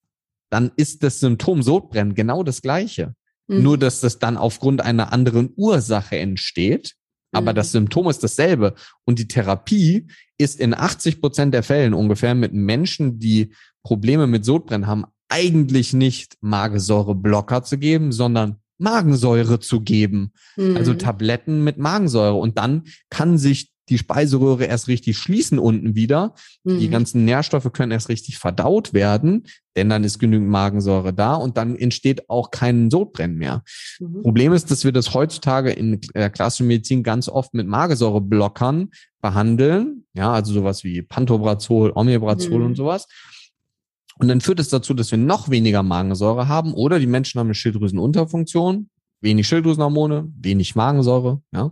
dann ist das Symptom Sodbrennen genau das gleiche. Mhm. Nur, dass das dann aufgrund einer anderen Ursache entsteht. Aber mhm. das Symptom ist dasselbe. Und die Therapie ist in 80 Prozent der Fällen ungefähr mit Menschen, die Probleme mit Sodbrennen haben, eigentlich nicht Magensäureblocker zu geben, sondern Magensäure zu geben. Mhm. Also Tabletten mit Magensäure. Und dann kann sich die Speiseröhre erst richtig schließen unten wieder. Mhm. Die ganzen Nährstoffe können erst richtig verdaut werden, denn dann ist genügend Magensäure da und dann entsteht auch kein Sodbrennen mehr. Mhm. Problem ist, dass wir das heutzutage in der klassischen Medizin ganz oft mit Magensäureblockern behandeln. Ja, also sowas wie Pantobrazol, Omeprazol mhm. und sowas. Und dann führt es dazu, dass wir noch weniger Magensäure haben oder die Menschen haben eine Schilddrüsenunterfunktion, wenig Schilddrüsenhormone, wenig Magensäure. Ja,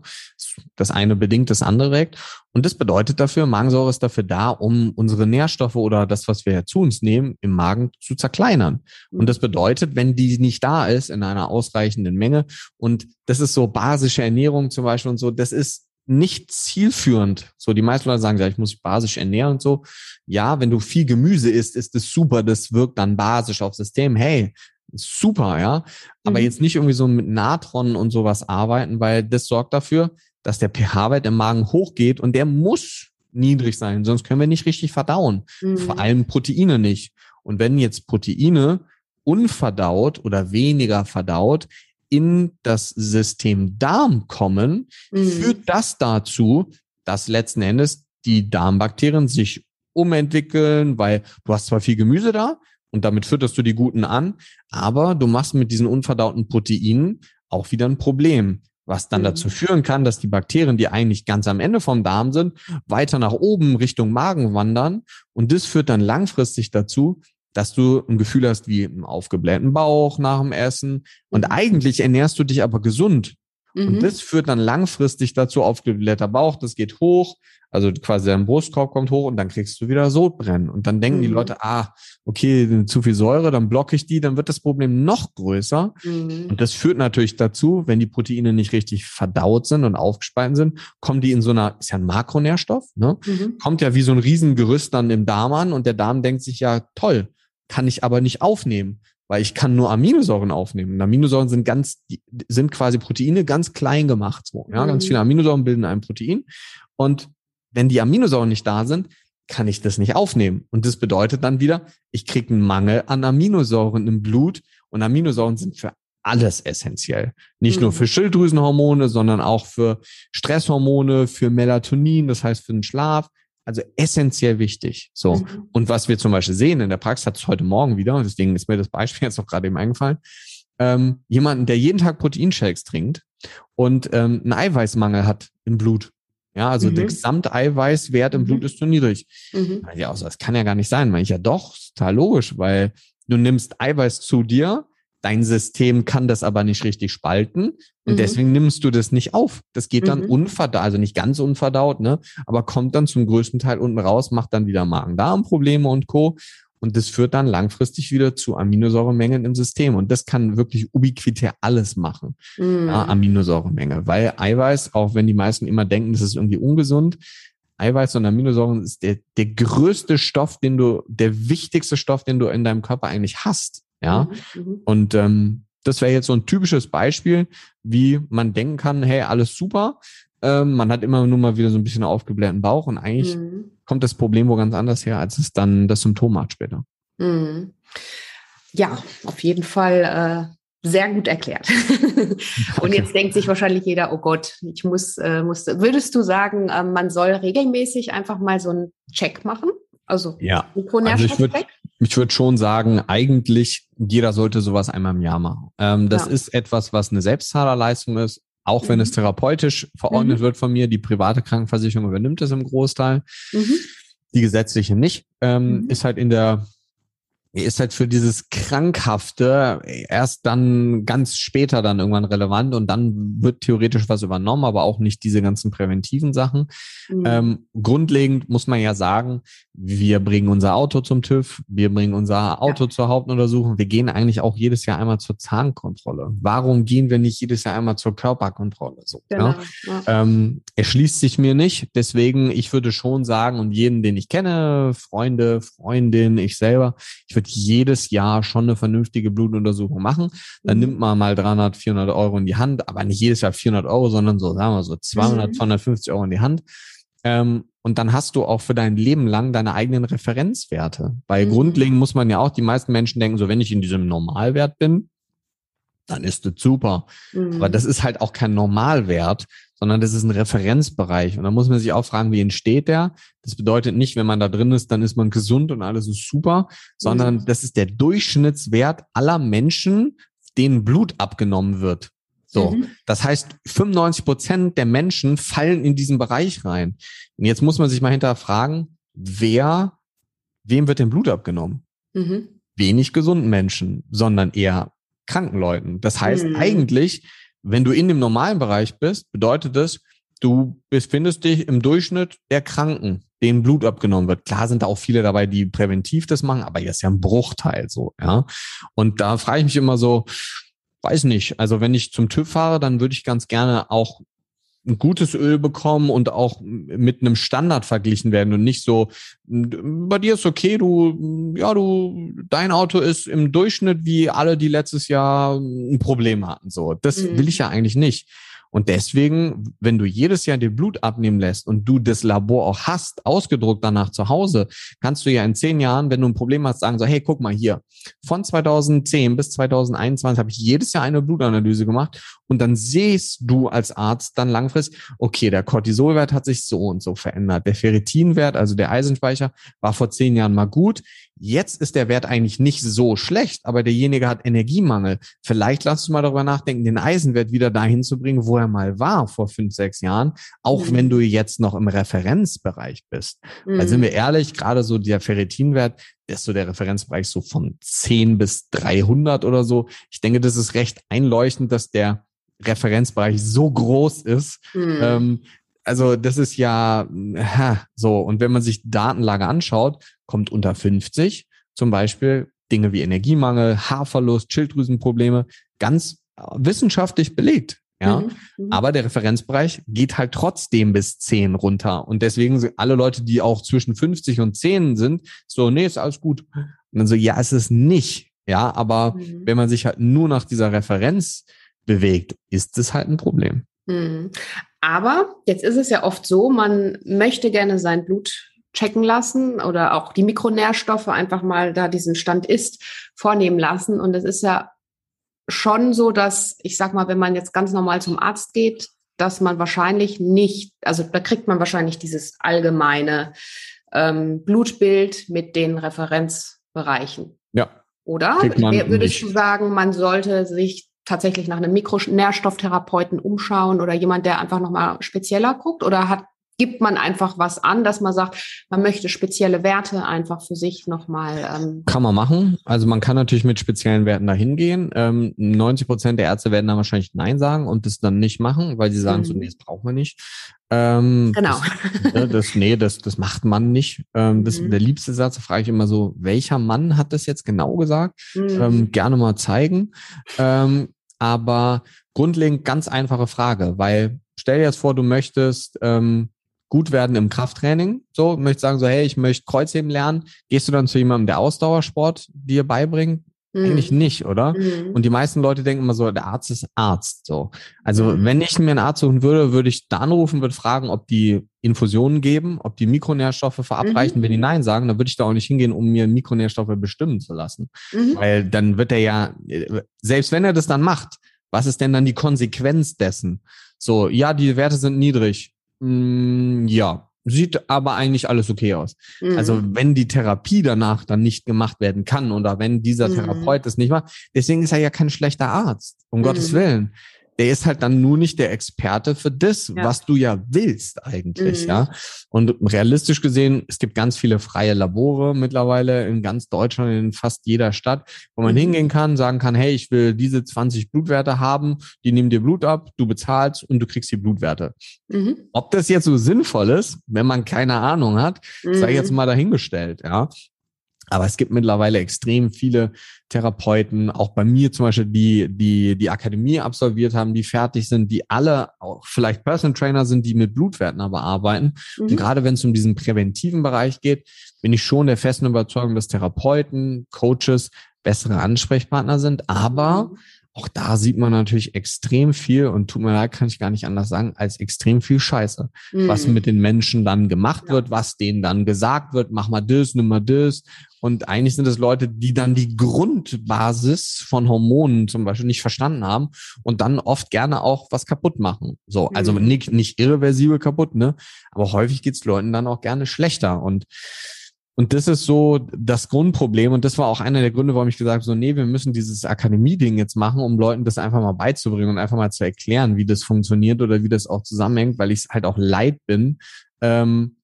das eine bedingt das andere direkt. Und das bedeutet dafür, Magensäure ist dafür da, um unsere Nährstoffe oder das, was wir zu uns nehmen, im Magen zu zerkleinern. Und das bedeutet, wenn die nicht da ist in einer ausreichenden Menge und das ist so basische Ernährung zum Beispiel und so, das ist nicht zielführend. So, die meisten Leute sagen, ja, ich muss basisch ernähren und so. Ja, wenn du viel Gemüse isst, ist es super, das wirkt dann basisch aufs System. Hey, super, ja. Aber mhm. jetzt nicht irgendwie so mit Natron und sowas arbeiten, weil das sorgt dafür, dass der pH-Wert im Magen hochgeht und der muss niedrig sein, sonst können wir nicht richtig verdauen. Mhm. Vor allem Proteine nicht. Und wenn jetzt Proteine unverdaut oder weniger verdaut in das System Darm kommen, mhm. führt das dazu, dass letzten Endes die Darmbakterien sich umentwickeln, weil du hast zwar viel Gemüse da und damit fütterst du die guten an, aber du machst mit diesen unverdauten Proteinen auch wieder ein Problem, was dann mhm. dazu führen kann, dass die Bakterien, die eigentlich ganz am Ende vom Darm sind, weiter nach oben Richtung Magen wandern und das führt dann langfristig dazu, dass du ein Gefühl hast wie einen aufgeblähten Bauch nach dem Essen. Und mhm. eigentlich ernährst du dich aber gesund. Mhm. Und das führt dann langfristig dazu, aufgeblähter Bauch, das geht hoch, also quasi dein Brustkorb kommt hoch und dann kriegst du wieder Sodbrennen. Und dann denken mhm. die Leute, ah, okay, zu viel Säure, dann blocke ich die, dann wird das Problem noch größer. Mhm. Und das führt natürlich dazu, wenn die Proteine nicht richtig verdaut sind und aufgespalten sind, kommen die in so einer, ist ja ein Makronährstoff, ne? Mhm. Kommt ja wie so ein Riesengerüst dann im Darm an und der Darm denkt sich ja, toll, kann ich aber nicht aufnehmen, weil ich kann nur Aminosäuren aufnehmen. Und Aminosäuren sind ganz, sind quasi Proteine ganz klein gemacht. So, ja, mhm. ganz viele Aminosäuren bilden ein Protein. Und wenn die Aminosäuren nicht da sind, kann ich das nicht aufnehmen. Und das bedeutet dann wieder, ich kriege einen Mangel an Aminosäuren im Blut. Und Aminosäuren sind für alles essentiell. Nicht mhm. nur für Schilddrüsenhormone, sondern auch für Stresshormone, für Melatonin, das heißt für den Schlaf, also essentiell wichtig. So. Mhm. Und was wir zum Beispiel sehen in der Praxis, hat es heute Morgen wieder, deswegen ist mir das Beispiel <laughs> jetzt noch gerade eben eingefallen, ähm, jemanden, der jeden Tag Proteinshakes trinkt und ähm, einen Eiweißmangel hat im Blut. Ja, also mhm. der Gesamteiweißwert im mhm. Blut ist zu niedrig. Mhm. Ja, also das kann ja gar nicht sein. Meine ich ja doch, total logisch, weil du nimmst Eiweiß zu dir, Dein System kann das aber nicht richtig spalten und mhm. deswegen nimmst du das nicht auf. Das geht dann mhm. unverdaut, also nicht ganz unverdaut, ne, aber kommt dann zum größten Teil unten raus, macht dann wieder Magen-Darm-Probleme und Co. Und das führt dann langfristig wieder zu Aminosäuremengen im System. Und das kann wirklich ubiquitär alles machen. Mhm. Ja, Aminosäuremenge. Weil Eiweiß, auch wenn die meisten immer denken, das ist irgendwie ungesund, Eiweiß und Aminosäuren ist der, der größte Stoff, den du, der wichtigste Stoff, den du in deinem Körper eigentlich hast. Ja. Mhm, mhm. Und ähm, das wäre jetzt so ein typisches Beispiel, wie man denken kann, hey, alles super. Ähm, man hat immer nur mal wieder so ein bisschen aufgeblähten Bauch und eigentlich mhm. kommt das Problem wo ganz anders her, als es dann das Symptom hat später. Mhm. Ja, auf jeden Fall sehr gut erklärt. <laughs> Und jetzt denkt sich wahrscheinlich jeder, oh Gott, ich muss, äh, muss. Würdest du sagen, äh, man soll regelmäßig einfach mal so einen Check machen? Also ja. Also ich würde schon sagen, eigentlich jeder sollte sowas einmal im Jahr machen. Ähm, das ja. ist etwas, was eine Selbstzahlerleistung ist, auch wenn mhm. es therapeutisch verordnet mhm. wird von mir. Die private Krankenversicherung übernimmt es im Großteil. Mhm. Die gesetzliche nicht. Ähm, mhm. Ist halt in der ist halt für dieses Krankhafte erst dann ganz später dann irgendwann relevant und dann wird theoretisch was übernommen, aber auch nicht diese ganzen präventiven Sachen. Mhm. Ähm, grundlegend muss man ja sagen, wir bringen unser Auto zum TÜV, wir bringen unser Auto ja. zur Hauptuntersuchung, wir gehen eigentlich auch jedes Jahr einmal zur Zahnkontrolle. Warum gehen wir nicht jedes Jahr einmal zur Körperkontrolle? So, genau. ja? Ja. Ähm, erschließt sich mir nicht, deswegen ich würde schon sagen und jeden, den ich kenne, Freunde, Freundin, ich selber, ich würde wird jedes Jahr schon eine vernünftige Blutuntersuchung machen. Dann mhm. nimmt man mal 300, 400 Euro in die Hand, aber nicht jedes Jahr 400 Euro, sondern so, sagen wir so 200, mhm. 250 Euro in die Hand. Ähm, und dann hast du auch für dein Leben lang deine eigenen Referenzwerte. Weil mhm. grundlegend muss man ja auch, die meisten Menschen denken so, wenn ich in diesem Normalwert bin, dann ist das super. Mhm. Aber das ist halt auch kein Normalwert, sondern das ist ein Referenzbereich. Und da muss man sich auch fragen, wie entsteht der? Das bedeutet nicht, wenn man da drin ist, dann ist man gesund und alles ist super, sondern mhm. das ist der Durchschnittswert aller Menschen, denen Blut abgenommen wird. So, mhm. das heißt, 95 Prozent der Menschen fallen in diesen Bereich rein. Und jetzt muss man sich mal hinterfragen, wer, wem wird denn Blut abgenommen? Mhm. Wenig gesunden Menschen, sondern eher kranken Leuten. Das heißt, mhm. eigentlich wenn du in dem normalen Bereich bist, bedeutet das, du befindest dich im Durchschnitt der Kranken, denen Blut abgenommen wird. Klar sind da auch viele dabei, die präventiv das machen, aber hier ist ja ein Bruchteil so, ja. Und da frage ich mich immer so, weiß nicht, also wenn ich zum TÜV fahre, dann würde ich ganz gerne auch ein gutes Öl bekommen und auch mit einem Standard verglichen werden und nicht so, bei dir ist okay, du, ja, du, dein Auto ist im Durchschnitt wie alle, die letztes Jahr ein Problem hatten. So, das mhm. will ich ja eigentlich nicht. Und deswegen, wenn du jedes Jahr dir Blut abnehmen lässt und du das Labor auch hast, ausgedruckt danach zu Hause, kannst du ja in zehn Jahren, wenn du ein Problem hast, sagen so, hey, guck mal hier, von 2010 bis 2021 habe ich jedes Jahr eine Blutanalyse gemacht und dann siehst du als Arzt dann langfristig, okay, der Cortisolwert hat sich so und so verändert. Der Ferritinwert, also der Eisenspeicher, war vor zehn Jahren mal gut. Jetzt ist der Wert eigentlich nicht so schlecht, aber derjenige hat Energiemangel. Vielleicht lass du mal darüber nachdenken, den Eisenwert wieder dahin zu bringen, wo er mal war vor fünf, sechs Jahren, auch mhm. wenn du jetzt noch im Referenzbereich bist. Mhm. Weil sind wir ehrlich, gerade so der Ferritinwert, ist so der Referenzbereich so von 10 bis 300 oder so. Ich denke, das ist recht einleuchtend, dass der Referenzbereich so groß ist. Mhm. Ähm, also das ist ja ha, so. Und wenn man sich Datenlage anschaut, kommt unter 50 zum Beispiel Dinge wie Energiemangel, Haarverlust, Schilddrüsenprobleme ganz äh, wissenschaftlich belegt. Ja, mhm, mhm. aber der Referenzbereich geht halt trotzdem bis 10 runter. Und deswegen sind alle Leute, die auch zwischen 50 und 10 sind, so, nee, ist alles gut. Und dann so, ja, ist es nicht. Ja, aber mhm. wenn man sich halt nur nach dieser Referenz bewegt, ist es halt ein Problem. Mhm. Aber jetzt ist es ja oft so, man möchte gerne sein Blut checken lassen oder auch die Mikronährstoffe einfach mal da diesen Stand ist vornehmen lassen. Und es ist ja schon so, dass ich sag mal, wenn man jetzt ganz normal zum Arzt geht, dass man wahrscheinlich nicht, also da kriegt man wahrscheinlich dieses allgemeine ähm, Blutbild mit den Referenzbereichen. Ja. Oder? Würdest du sagen, man sollte sich tatsächlich nach einem Mikronährstofftherapeuten umschauen oder jemand, der einfach nochmal spezieller guckt? Oder hat, gibt man einfach was an, dass man sagt, man möchte spezielle Werte einfach für sich nochmal? Ähm kann man machen. Also man kann natürlich mit speziellen Werten dahin gehen. Ähm, 90 Prozent der Ärzte werden dann wahrscheinlich Nein sagen und das dann nicht machen, weil sie sagen mhm. so, nee, das brauchen wir nicht. Ähm, genau. Das, ne, das, nee, das, das macht man nicht. Ähm, das, mhm. Der liebste Satz, da frage ich immer so, welcher Mann hat das jetzt genau gesagt? Mhm. Ähm, gerne mal zeigen. Ähm, aber grundlegend ganz einfache Frage, weil stell dir jetzt vor, du möchtest ähm, gut werden im Krafttraining. So, möchtest sagen so, hey, ich möchte Kreuzheben lernen. Gehst du dann zu jemandem, der Ausdauersport dir beibringt? Mhm. Eigentlich nicht, oder? Mhm. Und die meisten Leute denken immer so, der Arzt ist Arzt. So. Also mhm. wenn ich mir einen Arzt suchen würde, würde ich da anrufen, würde fragen, ob die Infusionen geben, ob die Mikronährstoffe verabreichen. Mhm. Wenn die Nein sagen, dann würde ich da auch nicht hingehen, um mir Mikronährstoffe bestimmen zu lassen. Mhm. Weil dann wird er ja, selbst wenn er das dann macht, was ist denn dann die Konsequenz dessen? So, ja, die Werte sind niedrig. Mm, ja, sieht aber eigentlich alles okay aus. Mhm. Also wenn die Therapie danach dann nicht gemacht werden kann oder wenn dieser mhm. Therapeut das nicht macht, deswegen ist er ja kein schlechter Arzt, um mhm. Gottes Willen der ist halt dann nur nicht der Experte für das, ja. was du ja willst eigentlich, mhm. ja. Und realistisch gesehen, es gibt ganz viele freie Labore mittlerweile in ganz Deutschland, in fast jeder Stadt, wo man mhm. hingehen kann, sagen kann, hey, ich will diese 20 Blutwerte haben, die nehmen dir Blut ab, du bezahlst und du kriegst die Blutwerte. Mhm. Ob das jetzt so sinnvoll ist, wenn man keine Ahnung hat, sei jetzt mhm. mal dahingestellt, ja. Aber es gibt mittlerweile extrem viele Therapeuten, auch bei mir zum Beispiel, die, die die Akademie absolviert haben, die fertig sind, die alle auch vielleicht Personal Trainer sind, die mit Blutwerten aber arbeiten. Mhm. Und gerade wenn es um diesen präventiven Bereich geht, bin ich schon der festen Überzeugung, dass Therapeuten, Coaches bessere Ansprechpartner sind. Aber mhm auch da sieht man natürlich extrem viel und tut mir leid, kann ich gar nicht anders sagen, als extrem viel Scheiße. Mhm. Was mit den Menschen dann gemacht ja. wird, was denen dann gesagt wird, mach mal das, nimm mal das. Und eigentlich sind es Leute, die dann die Grundbasis von Hormonen zum Beispiel nicht verstanden haben und dann oft gerne auch was kaputt machen. So, also mhm. nicht, nicht irreversibel kaputt, ne? Aber häufig geht's Leuten dann auch gerne schlechter. Und und das ist so das Grundproblem. Und das war auch einer der Gründe, warum ich gesagt habe, so, nee, wir müssen dieses Akademie-Ding jetzt machen, um Leuten das einfach mal beizubringen und einfach mal zu erklären, wie das funktioniert oder wie das auch zusammenhängt, weil ich halt auch leid bin, ähm,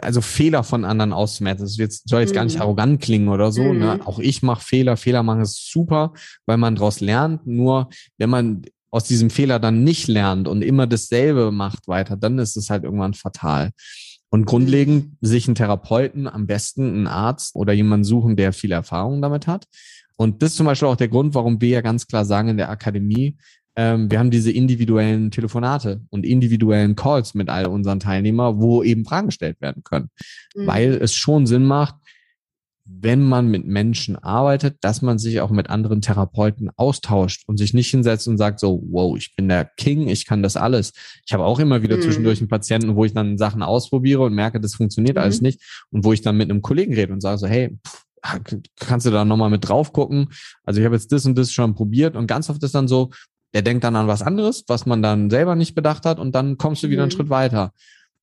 also Fehler von anderen auszumerzen. Das jetzt, soll jetzt mhm. gar nicht mhm. arrogant klingen oder so. Ne? Mhm. Ne? Auch ich mache Fehler. Fehler machen ist super, weil man daraus lernt. Nur wenn man aus diesem Fehler dann nicht lernt und immer dasselbe macht weiter, dann ist es halt irgendwann fatal. Und grundlegend sich einen Therapeuten, am besten einen Arzt oder jemanden suchen, der viel Erfahrung damit hat. Und das ist zum Beispiel auch der Grund, warum wir ja ganz klar sagen in der Akademie, ähm, wir haben diese individuellen Telefonate und individuellen Calls mit all unseren Teilnehmern, wo eben Fragen gestellt werden können. Mhm. Weil es schon Sinn macht, wenn man mit Menschen arbeitet, dass man sich auch mit anderen Therapeuten austauscht und sich nicht hinsetzt und sagt so, wow, ich bin der King, ich kann das alles. Ich habe auch immer wieder mhm. zwischendurch einen Patienten, wo ich dann Sachen ausprobiere und merke, das funktioniert mhm. alles nicht und wo ich dann mit einem Kollegen rede und sage so, hey, pff, kannst du da nochmal mit drauf gucken? Also ich habe jetzt das und das schon probiert und ganz oft ist dann so, der denkt dann an was anderes, was man dann selber nicht bedacht hat und dann kommst du wieder mhm. einen Schritt weiter.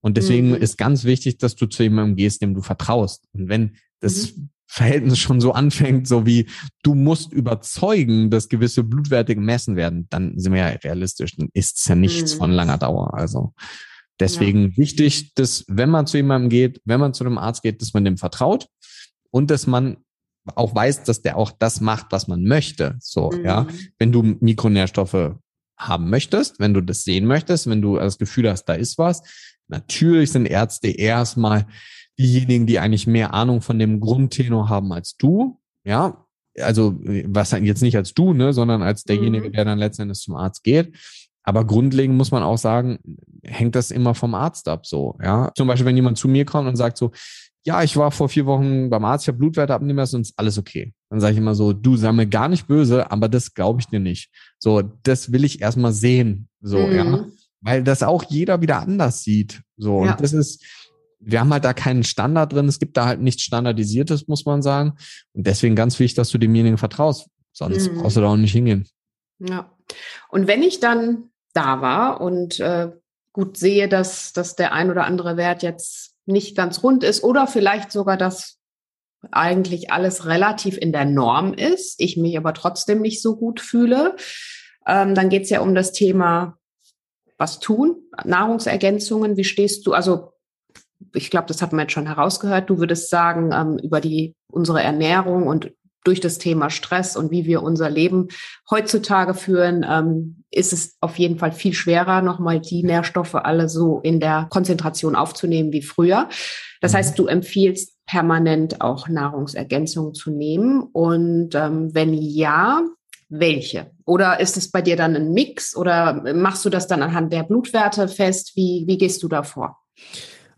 Und deswegen mhm. ist ganz wichtig, dass du zu jemandem gehst, dem du vertraust. Und wenn das mhm. Verhältnis schon so anfängt, so wie du musst überzeugen, dass gewisse Blutwerte gemessen werden, dann sind wir ja realistisch, dann ist es ja nichts mhm. von langer Dauer. Also deswegen ja. wichtig, dass wenn man zu jemandem geht, wenn man zu einem Arzt geht, dass man dem vertraut und dass man auch weiß, dass der auch das macht, was man möchte. So, mhm. ja. Wenn du Mikronährstoffe haben möchtest, wenn du das sehen möchtest, wenn du das Gefühl hast, da ist was, natürlich sind Ärzte erstmal diejenigen, die eigentlich mehr Ahnung von dem Grundtenor haben als du. Ja, also was jetzt nicht als du, ne, sondern als derjenige, mhm. der dann letzten Endes zum Arzt geht. Aber grundlegend muss man auch sagen, hängt das immer vom Arzt ab, so, ja. Zum Beispiel, wenn jemand zu mir kommt und sagt so, ja, ich war vor vier Wochen beim Arzt, ich habe Blutwerte abnehmen lassen und ist alles okay. Dann sage ich immer so, du sei mir gar nicht böse, aber das glaube ich dir nicht. So, das will ich erstmal sehen, so, mhm. ja. Weil das auch jeder wieder anders sieht. So, ja. und das ist, wir haben halt da keinen Standard drin. Es gibt da halt nichts Standardisiertes, muss man sagen. Und deswegen ganz wichtig, dass du demjenigen vertraust. Sonst mhm. brauchst du da auch nicht hingehen. Ja. Und wenn ich dann da war und äh, gut sehe, dass, dass der ein oder andere Wert jetzt nicht ganz rund ist oder vielleicht sogar, dass eigentlich alles relativ in der Norm ist, ich mich aber trotzdem nicht so gut fühle, ähm, dann geht es ja um das Thema, was tun, Nahrungsergänzungen, wie stehst du, also ich glaube, das hat man jetzt schon herausgehört. Du würdest sagen, ähm, über die, unsere Ernährung und durch das Thema Stress und wie wir unser Leben heutzutage führen, ähm, ist es auf jeden Fall viel schwerer, nochmal die Nährstoffe alle so in der Konzentration aufzunehmen wie früher. Das mhm. heißt, du empfiehlst permanent auch Nahrungsergänzungen zu nehmen. Und ähm, wenn ja, welche? Oder ist es bei dir dann ein Mix oder machst du das dann anhand der Blutwerte fest? Wie, wie gehst du da vor?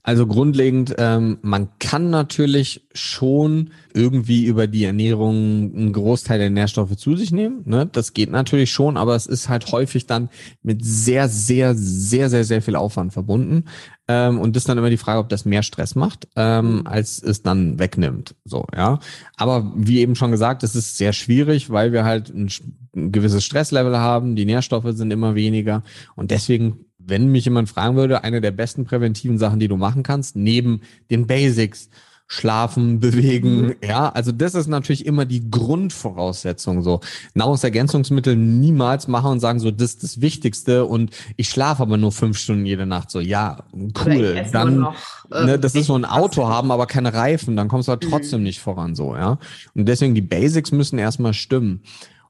Also grundlegend, ähm, man kann natürlich schon irgendwie über die Ernährung einen Großteil der Nährstoffe zu sich nehmen. Ne? Das geht natürlich schon, aber es ist halt häufig dann mit sehr, sehr, sehr, sehr, sehr viel Aufwand verbunden. Ähm, und das ist dann immer die Frage, ob das mehr Stress macht, ähm, mhm. als es dann wegnimmt. So, ja. Aber wie eben schon gesagt, es ist sehr schwierig, weil wir halt ein, ein gewisses Stresslevel haben, die Nährstoffe sind immer weniger und deswegen wenn mich jemand fragen würde, eine der besten präventiven Sachen, die du machen kannst, neben den Basics, schlafen, <laughs> bewegen, mhm. ja, also das ist natürlich immer die Grundvoraussetzung so. Nahrungsergänzungsmittel niemals machen und sagen so, das ist das Wichtigste und ich schlafe aber nur fünf Stunden jede Nacht so, ja, cool, dann, noch, äh, ne, das ist so ein Auto haben, aber keine Reifen, dann kommst du halt trotzdem mhm. nicht voran so, ja. Und deswegen die Basics müssen erstmal stimmen.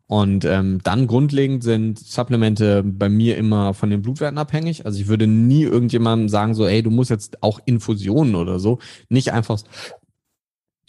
Und ähm, dann grundlegend sind Supplemente bei mir immer von den Blutwerten abhängig. Also ich würde nie irgendjemandem sagen, so, ey, du musst jetzt auch Infusionen oder so. Nicht einfach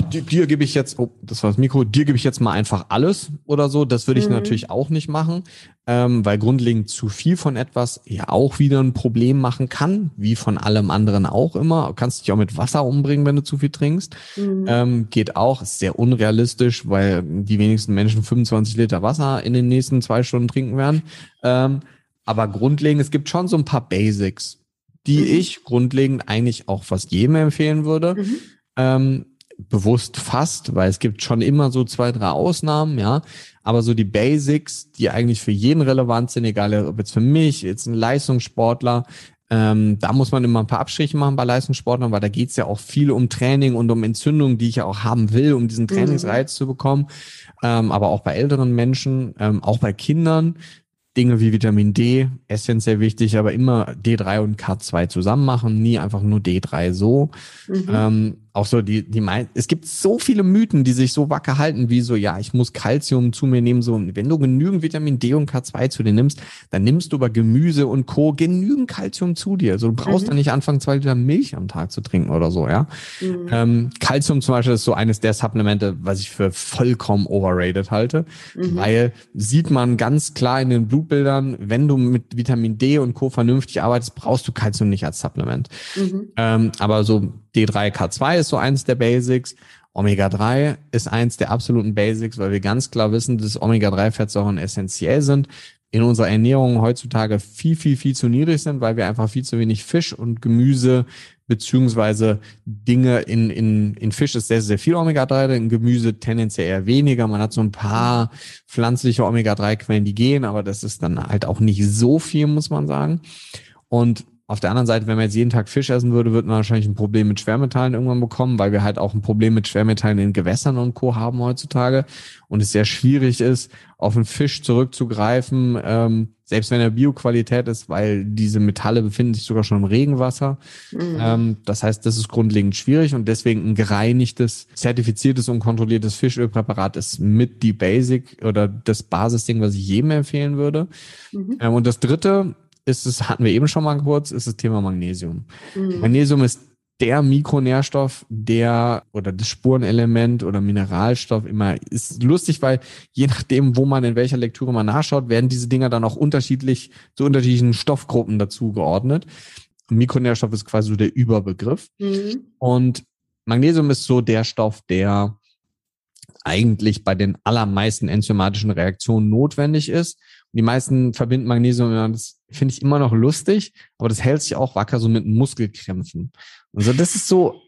dir, dir gebe ich jetzt, oh, das war das Mikro, dir gebe ich jetzt mal einfach alles oder so. Das würde ich mhm. natürlich auch nicht machen, ähm, weil grundlegend zu viel von etwas ja auch wieder ein Problem machen kann, wie von allem anderen auch immer. Du kannst dich auch mit Wasser umbringen, wenn du zu viel trinkst. Mhm. Ähm, geht auch, ist sehr unrealistisch, weil die wenigsten Menschen 25 Liter Wasser in den nächsten zwei Stunden trinken werden. Ähm, aber grundlegend, es gibt schon so ein paar Basics, die mhm. ich grundlegend eigentlich auch fast jedem empfehlen würde. Mhm. Ähm, bewusst fast, weil es gibt schon immer so zwei, drei Ausnahmen, ja. Aber so die Basics, die eigentlich für jeden relevant sind, egal ob jetzt für mich, jetzt ein Leistungssportler, ähm, da muss man immer ein paar Abstriche machen bei Leistungssportlern, weil da geht's ja auch viel um Training und um Entzündungen, die ich ja auch haben will, um diesen mhm. Trainingsreiz mhm. zu bekommen. Ähm, aber auch bei älteren Menschen, ähm, auch bei Kindern, Dinge wie Vitamin D, essentiell wichtig, aber immer D3 und K2 zusammen machen, nie einfach nur D3 so. Mhm. Ähm, auch so die, die mein, es gibt so viele Mythen, die sich so wacker halten, wie so, ja, ich muss Kalzium zu mir nehmen, so, wenn du genügend Vitamin D und K2 zu dir nimmst, dann nimmst du bei Gemüse und Co. genügend Kalzium zu dir. Also du brauchst mhm. dann nicht anfangen, zwei Liter Milch am Tag zu trinken oder so, ja. Mhm. Ähm, Kalzium zum Beispiel ist so eines der Supplemente, was ich für vollkommen overrated halte, mhm. weil sieht man ganz klar in den Blutbildern, wenn du mit Vitamin D und Co. vernünftig arbeitest, brauchst du Kalzium nicht als Supplement. Mhm. Ähm, aber so D3K2 ist so eins der Basics. Omega-3 ist eins der absoluten Basics, weil wir ganz klar wissen, dass Omega-3-Fettsäuren essentiell sind, in unserer Ernährung heutzutage viel, viel, viel zu niedrig sind, weil wir einfach viel zu wenig Fisch und Gemüse beziehungsweise Dinge in, in, in Fisch ist sehr, sehr viel Omega-3, in Gemüse tendenziell eher weniger. Man hat so ein paar pflanzliche Omega-3-Quellen, die gehen, aber das ist dann halt auch nicht so viel, muss man sagen. Und auf der anderen Seite, wenn man jetzt jeden Tag Fisch essen würde, würde man wahrscheinlich ein Problem mit Schwermetallen irgendwann bekommen, weil wir halt auch ein Problem mit Schwermetallen in Gewässern und Co. haben heutzutage und es sehr schwierig ist, auf einen Fisch zurückzugreifen, ähm, selbst wenn er Bioqualität ist, weil diese Metalle befinden sich sogar schon im Regenwasser. Mhm. Ähm, das heißt, das ist grundlegend schwierig und deswegen ein gereinigtes, zertifiziertes und kontrolliertes Fischölpräparat ist mit die Basic oder das Basisding, was ich jedem empfehlen würde. Mhm. Ähm, und das dritte ist es, hatten wir eben schon mal kurz, ist das Thema Magnesium. Mhm. Magnesium ist der Mikronährstoff, der oder das Spurenelement oder Mineralstoff immer ist lustig, weil je nachdem, wo man in welcher Lektüre man nachschaut, werden diese Dinger dann auch unterschiedlich zu unterschiedlichen Stoffgruppen dazu geordnet. Mikronährstoff ist quasi so der Überbegriff. Mhm. Und Magnesium ist so der Stoff, der eigentlich bei den allermeisten enzymatischen Reaktionen notwendig ist. Und die meisten verbinden Magnesium, das finde ich immer noch lustig, aber das hält sich auch wacker so mit Muskelkrämpfen. Also das ist so,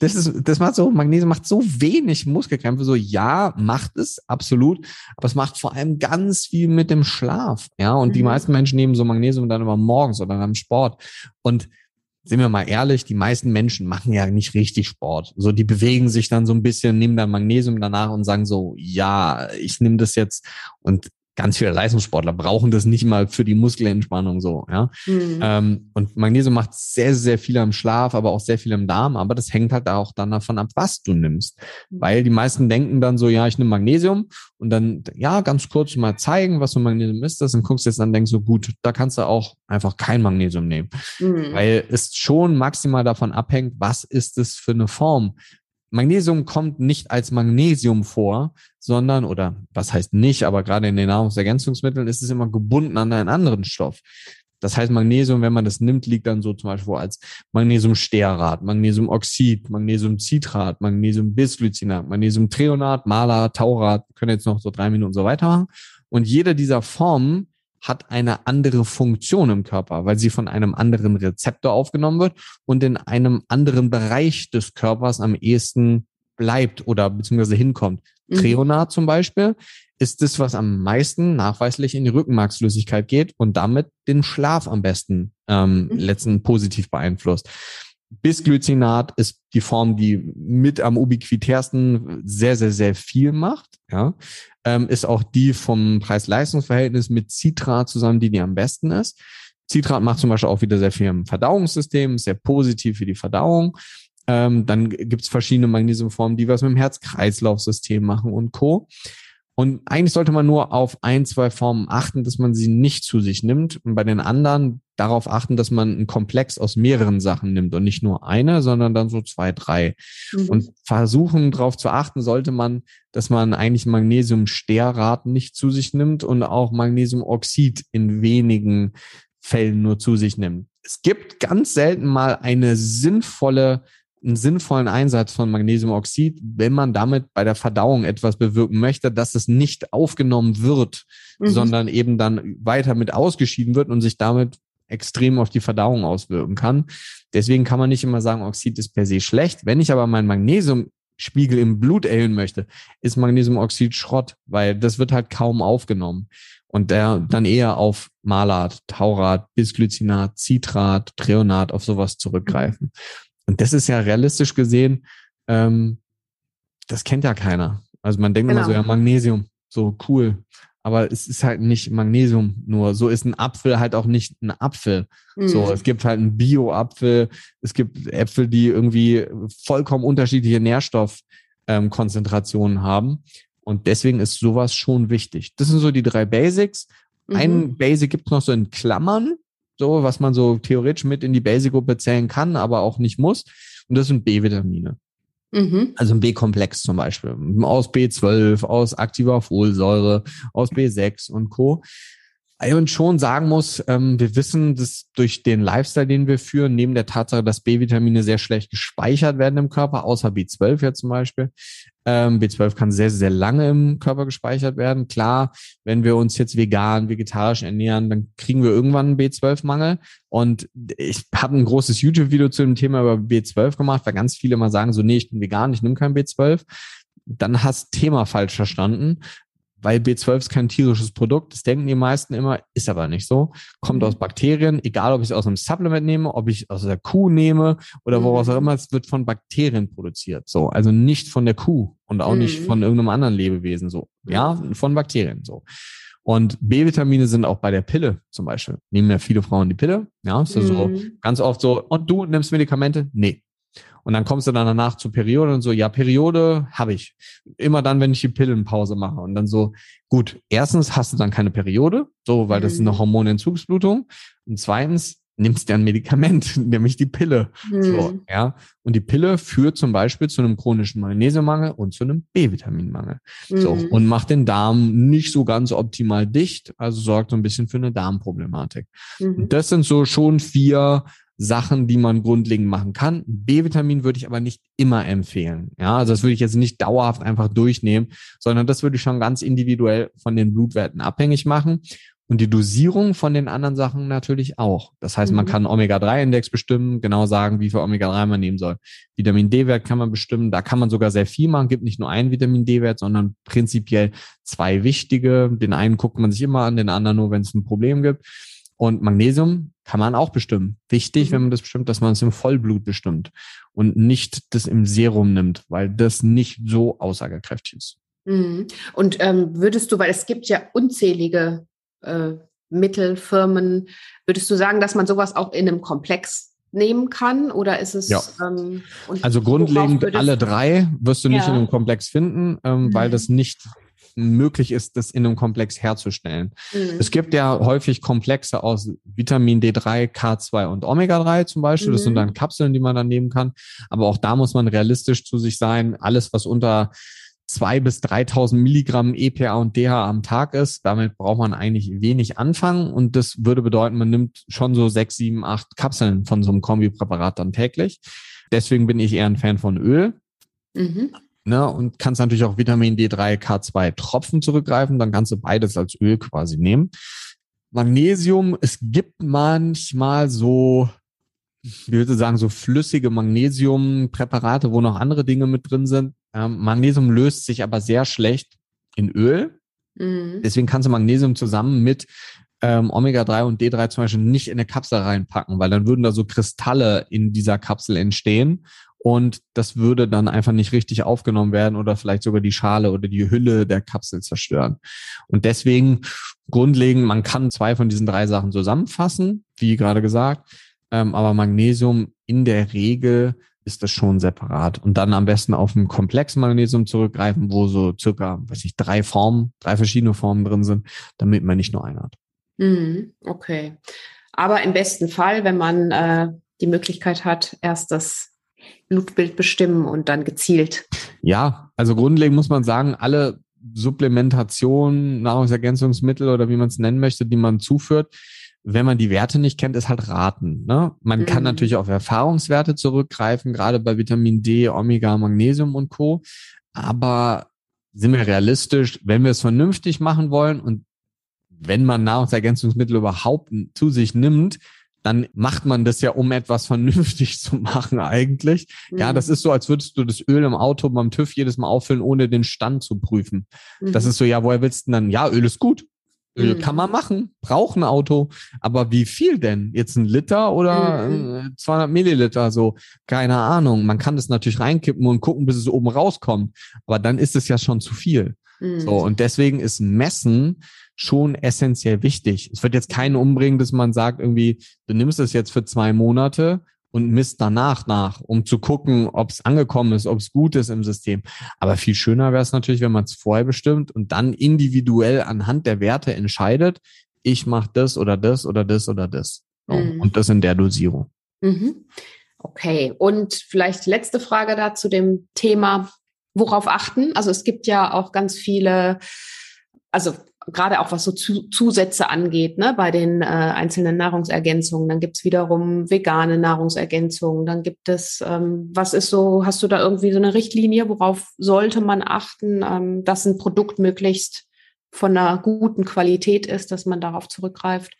das ist, das macht so, Magnesium macht so wenig Muskelkrämpfe, so ja, macht es, absolut, aber es macht vor allem ganz viel mit dem Schlaf, ja, und mhm. die meisten Menschen nehmen so Magnesium dann immer morgens oder beim Sport und sind wir mal ehrlich, die meisten Menschen machen ja nicht richtig Sport. So, die bewegen sich dann so ein bisschen, nehmen dann Magnesium danach und sagen so, ja, ich nehme das jetzt und ganz viele Leistungssportler brauchen das nicht mal für die Muskelentspannung so, ja. Mhm. Ähm, und Magnesium macht sehr, sehr viel am Schlaf, aber auch sehr viel im Darm, aber das hängt halt auch dann davon ab, was du nimmst. Mhm. Weil die meisten denken dann so, ja, ich nehme Magnesium und dann, ja, ganz kurz mal zeigen, was so Magnesium ist, das und guckst jetzt dann denkst so, gut, da kannst du auch einfach kein Magnesium nehmen. Mhm. Weil es schon maximal davon abhängt, was ist es für eine Form. Magnesium kommt nicht als Magnesium vor, sondern, oder was heißt nicht, aber gerade in den Nahrungsergänzungsmitteln ist es immer gebunden an einen anderen Stoff. Das heißt, Magnesium, wenn man das nimmt, liegt dann so zum Beispiel als Magnesiumstearat, Magnesiumoxid, Magnesiumcitrat, Magnesiumbisglycinat, Magnesiumtreonat, Malat, Taurat, können jetzt noch so drei Minuten so weitermachen. Und jede dieser Formen hat eine andere Funktion im Körper, weil sie von einem anderen Rezeptor aufgenommen wird und in einem anderen Bereich des Körpers am ehesten bleibt oder beziehungsweise hinkommt. Mhm. Treonat zum Beispiel ist das, was am meisten nachweislich in die Rückenmarksflüssigkeit geht und damit den Schlaf am besten ähm, mhm. letzten positiv beeinflusst. Bisglycinat ist die Form, die mit am ubiquitärsten sehr, sehr, sehr viel macht. Ja, ähm, ist auch die vom Preis-Leistungs-Verhältnis mit Citrat zusammen, die die am besten ist. Citrat macht zum Beispiel auch wieder sehr viel im Verdauungssystem, ist sehr positiv für die Verdauung. Ähm, dann gibt's verschiedene Magnesiumformen, die was mit dem Herz-Kreislauf-System machen und Co. Und eigentlich sollte man nur auf ein, zwei Formen achten, dass man sie nicht zu sich nimmt. Und bei den anderen darauf achten, dass man einen Komplex aus mehreren Sachen nimmt und nicht nur eine, sondern dann so zwei, drei. Mhm. Und versuchen darauf zu achten sollte man, dass man eigentlich Magnesiumstearat nicht zu sich nimmt und auch Magnesiumoxid in wenigen Fällen nur zu sich nimmt. Es gibt ganz selten mal eine sinnvolle einen sinnvollen Einsatz von Magnesiumoxid, wenn man damit bei der Verdauung etwas bewirken möchte, dass es nicht aufgenommen wird, mhm. sondern eben dann weiter mit ausgeschieden wird und sich damit extrem auf die Verdauung auswirken kann. Deswegen kann man nicht immer sagen, Oxid ist per se schlecht. Wenn ich aber meinen Magnesiumspiegel im Blut erhöhen möchte, ist Magnesiumoxid Schrott, weil das wird halt kaum aufgenommen. Und der dann eher auf Malat, Taurat, Bisglycinat, Citrat, Treonat, auf sowas zurückgreifen. Und das ist ja realistisch gesehen, ähm, das kennt ja keiner. Also man denkt genau. immer so, genau. ja, Magnesium, so cool. Aber es ist halt nicht Magnesium nur. So ist ein Apfel halt auch nicht ein Apfel. Mhm. So, es gibt halt einen Bio-Apfel. Es gibt Äpfel, die irgendwie vollkommen unterschiedliche Nährstoffkonzentrationen ähm, haben. Und deswegen ist sowas schon wichtig. Das sind so die drei Basics. Mhm. Ein Basic gibt es noch so in Klammern so, was man so theoretisch mit in die Basic-Gruppe zählen kann, aber auch nicht muss. Und das sind B-Vitamine. Mhm. Also ein B-Komplex zum Beispiel. Aus B12, aus aktiver Folsäure, aus B6 und Co. Und schon sagen muss, ähm, wir wissen, dass durch den Lifestyle, den wir führen, neben der Tatsache, dass B-Vitamine sehr schlecht gespeichert werden im Körper, außer B12 ja zum Beispiel, ähm, B12 kann sehr, sehr lange im Körper gespeichert werden. Klar, wenn wir uns jetzt vegan, vegetarisch ernähren, dann kriegen wir irgendwann einen B12-Mangel. Und ich habe ein großes YouTube-Video zu dem Thema über B12 gemacht, weil ganz viele mal sagen so, nee, ich bin vegan, ich nehme kein B12 dann hast Thema falsch verstanden weil B12 ist kein tierisches Produkt. Das denken die meisten immer, ist aber nicht so. Kommt mhm. aus Bakterien, egal ob ich es aus einem Supplement nehme, ob ich es aus der Kuh nehme oder woraus auch mhm. immer, es wird von Bakterien produziert. So, also nicht von der Kuh und auch mhm. nicht von irgendeinem anderen Lebewesen. So, ja, von Bakterien. So. Und B-Vitamine sind auch bei der Pille zum Beispiel. Nehmen ja viele Frauen die Pille. Ja, ist mhm. so ganz oft so, und du nimmst Medikamente? Nee. Und dann kommst du dann danach zur Periode und so, ja, Periode habe ich. Immer dann, wenn ich die Pillenpause mache. Und dann so, gut, erstens hast du dann keine Periode, so, weil das ist eine mhm. Hormonentzugsblutung. Und zweitens, nimmst du ein Medikament, <laughs> nämlich die Pille. Mhm. So, ja. Und die Pille führt zum Beispiel zu einem chronischen Magnesiummangel und zu einem B-Vitaminmangel. Mhm. So, und macht den Darm nicht so ganz optimal dicht, also sorgt so ein bisschen für eine Darmproblematik. Mhm. Das sind so schon vier Sachen, die man grundlegend machen kann. B-Vitamin würde ich aber nicht immer empfehlen. Ja, also das würde ich jetzt nicht dauerhaft einfach durchnehmen, sondern das würde ich schon ganz individuell von den Blutwerten abhängig machen. Und die Dosierung von den anderen Sachen natürlich auch. Das heißt, man mhm. kann Omega-3-Index bestimmen, genau sagen, wie viel Omega-3 man nehmen soll. Vitamin D-Wert kann man bestimmen. Da kann man sogar sehr viel machen. Gibt nicht nur einen Vitamin D-Wert, sondern prinzipiell zwei wichtige. Den einen guckt man sich immer an, den anderen nur, wenn es ein Problem gibt. Und Magnesium kann man auch bestimmen. Wichtig, mhm. wenn man das bestimmt, dass man es im Vollblut bestimmt und nicht das im Serum nimmt, weil das nicht so aussagekräftig ist. Mhm. Und ähm, würdest du, weil es gibt ja unzählige äh, Mittel, Firmen, würdest du sagen, dass man sowas auch in einem Komplex nehmen kann oder ist es ja. ähm, also grundlegend alle drei wirst du nicht ja. in einem Komplex finden, ähm, mhm. weil das nicht möglich ist, das in einem Komplex herzustellen. Mhm. Es gibt ja häufig Komplexe aus Vitamin D3, K2 und Omega-3 zum Beispiel. Mhm. Das sind mhm. dann Kapseln, die man dann nehmen kann. Aber auch da muss man realistisch zu sich sein. Alles, was unter zwei bis 3000 Milligramm EPA und DHA am Tag ist. Damit braucht man eigentlich wenig anfangen und das würde bedeuten, man nimmt schon so sechs, sieben, acht Kapseln von so einem Kombipräparat dann täglich. Deswegen bin ich eher ein Fan von Öl. Mhm. Ne, und kannst natürlich auch Vitamin D3, K2 Tropfen zurückgreifen, dann kannst du beides als Öl quasi nehmen. Magnesium, es gibt manchmal so, ich würde sagen, so flüssige Magnesiumpräparate, wo noch andere Dinge mit drin sind. Ähm, Magnesium löst sich aber sehr schlecht in Öl. Mhm. Deswegen kannst du Magnesium zusammen mit ähm, Omega-3 und D3 zum Beispiel nicht in eine Kapsel reinpacken, weil dann würden da so Kristalle in dieser Kapsel entstehen und das würde dann einfach nicht richtig aufgenommen werden oder vielleicht sogar die Schale oder die Hülle der Kapsel zerstören. Und deswegen grundlegend, man kann zwei von diesen drei Sachen zusammenfassen, wie gerade gesagt, ähm, aber Magnesium in der Regel ist das schon separat und dann am besten auf ein Komplex Magnesium zurückgreifen, wo so circa, weiß ich, drei Formen, drei verschiedene Formen drin sind, damit man nicht nur eine hat. Mhm, okay. Aber im besten Fall, wenn man äh, die Möglichkeit hat, erst das Blutbild bestimmen und dann gezielt. Ja, also grundlegend muss man sagen, alle Supplementation, Nahrungsergänzungsmittel oder wie man es nennen möchte, die man zuführt, wenn man die Werte nicht kennt, ist halt raten. Ne? Man mhm. kann natürlich auf Erfahrungswerte zurückgreifen, gerade bei Vitamin D, Omega, Magnesium und Co. Aber sind wir realistisch, wenn wir es vernünftig machen wollen und wenn man Nahrungsergänzungsmittel überhaupt zu sich nimmt, dann macht man das ja, um etwas vernünftig <laughs> zu machen eigentlich. Mhm. Ja, das mhm. ist so, als würdest du das Öl im Auto beim TÜV jedes Mal auffüllen, ohne den Stand zu prüfen. Mhm. Das ist so, ja, woher willst du denn dann? Ja, Öl ist gut. Öl mhm. kann man machen, braucht ein Auto, aber wie viel denn? Jetzt ein Liter oder mhm. 200 Milliliter? So, keine Ahnung. Man kann das natürlich reinkippen und gucken, bis es oben rauskommt, aber dann ist es ja schon zu viel. So, mhm. und deswegen ist Messen schon essentiell wichtig. Es wird jetzt keinen umbringen, dass man sagt, irgendwie, du nimmst es jetzt für zwei Monate und misst danach nach, um zu gucken, ob es angekommen ist, ob es gut ist im System. Aber viel schöner wäre es natürlich, wenn man es vorher bestimmt und dann individuell anhand der Werte entscheidet, ich mache das oder das oder das oder das. Mhm. Und das in der Dosierung. Mhm. Okay, und vielleicht letzte Frage da zu dem Thema, worauf achten? Also es gibt ja auch ganz viele, also gerade auch was so Zusätze angeht, ne, bei den äh, einzelnen Nahrungsergänzungen. Dann gibt's wiederum vegane Nahrungsergänzungen. Dann gibt es, ähm, was ist so, hast du da irgendwie so eine Richtlinie, worauf sollte man achten, ähm, dass ein Produkt möglichst von einer guten Qualität ist, dass man darauf zurückgreift?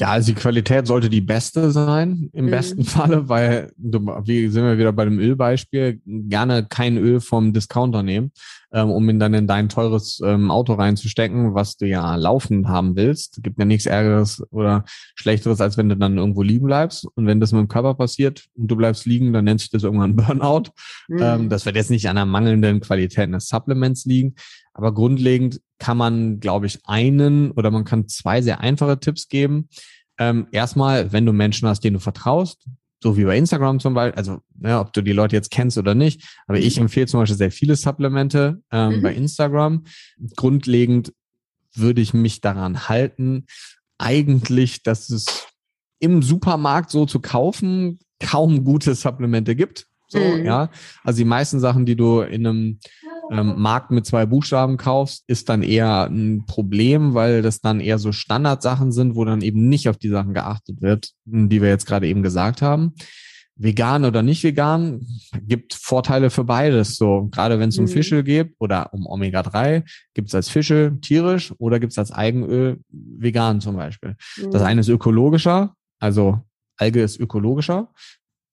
Ja, also die Qualität sollte die beste sein, im mhm. besten Falle, weil, wie sind wir wieder bei dem Ölbeispiel, gerne kein Öl vom Discounter nehmen, ähm, um ihn dann in dein teures ähm, Auto reinzustecken, was du ja laufend haben willst. Gibt ja nichts Ärgeres oder Schlechteres, als wenn du dann irgendwo liegen bleibst. Und wenn das mit dem Körper passiert und du bleibst liegen, dann nennt sich das irgendwann <laughs> Burnout. Mhm. Ähm, das wird jetzt nicht an der mangelnden Qualität des Supplements liegen. Aber grundlegend kann man, glaube ich, einen oder man kann zwei sehr einfache Tipps geben. Ähm, erstmal, wenn du Menschen hast, denen du vertraust, so wie bei Instagram zum Beispiel, also ne, ob du die Leute jetzt kennst oder nicht, aber ich mhm. empfehle zum Beispiel sehr viele Supplemente ähm, mhm. bei Instagram. Grundlegend würde ich mich daran halten, eigentlich, dass es im Supermarkt so zu kaufen kaum gute Supplemente gibt. So, mhm. ja. Also die meisten Sachen, die du in einem ähm, Markt mit zwei Buchstaben kaufst, ist dann eher ein Problem, weil das dann eher so Standardsachen sind, wo dann eben nicht auf die Sachen geachtet wird, die wir jetzt gerade eben gesagt haben. Vegan oder nicht vegan, gibt Vorteile für beides. So, gerade wenn es um mhm. Fische geht oder um Omega-3, gibt es als Fische tierisch oder gibt es als Eigenöl vegan zum Beispiel. Mhm. Das eine ist ökologischer, also Alge ist ökologischer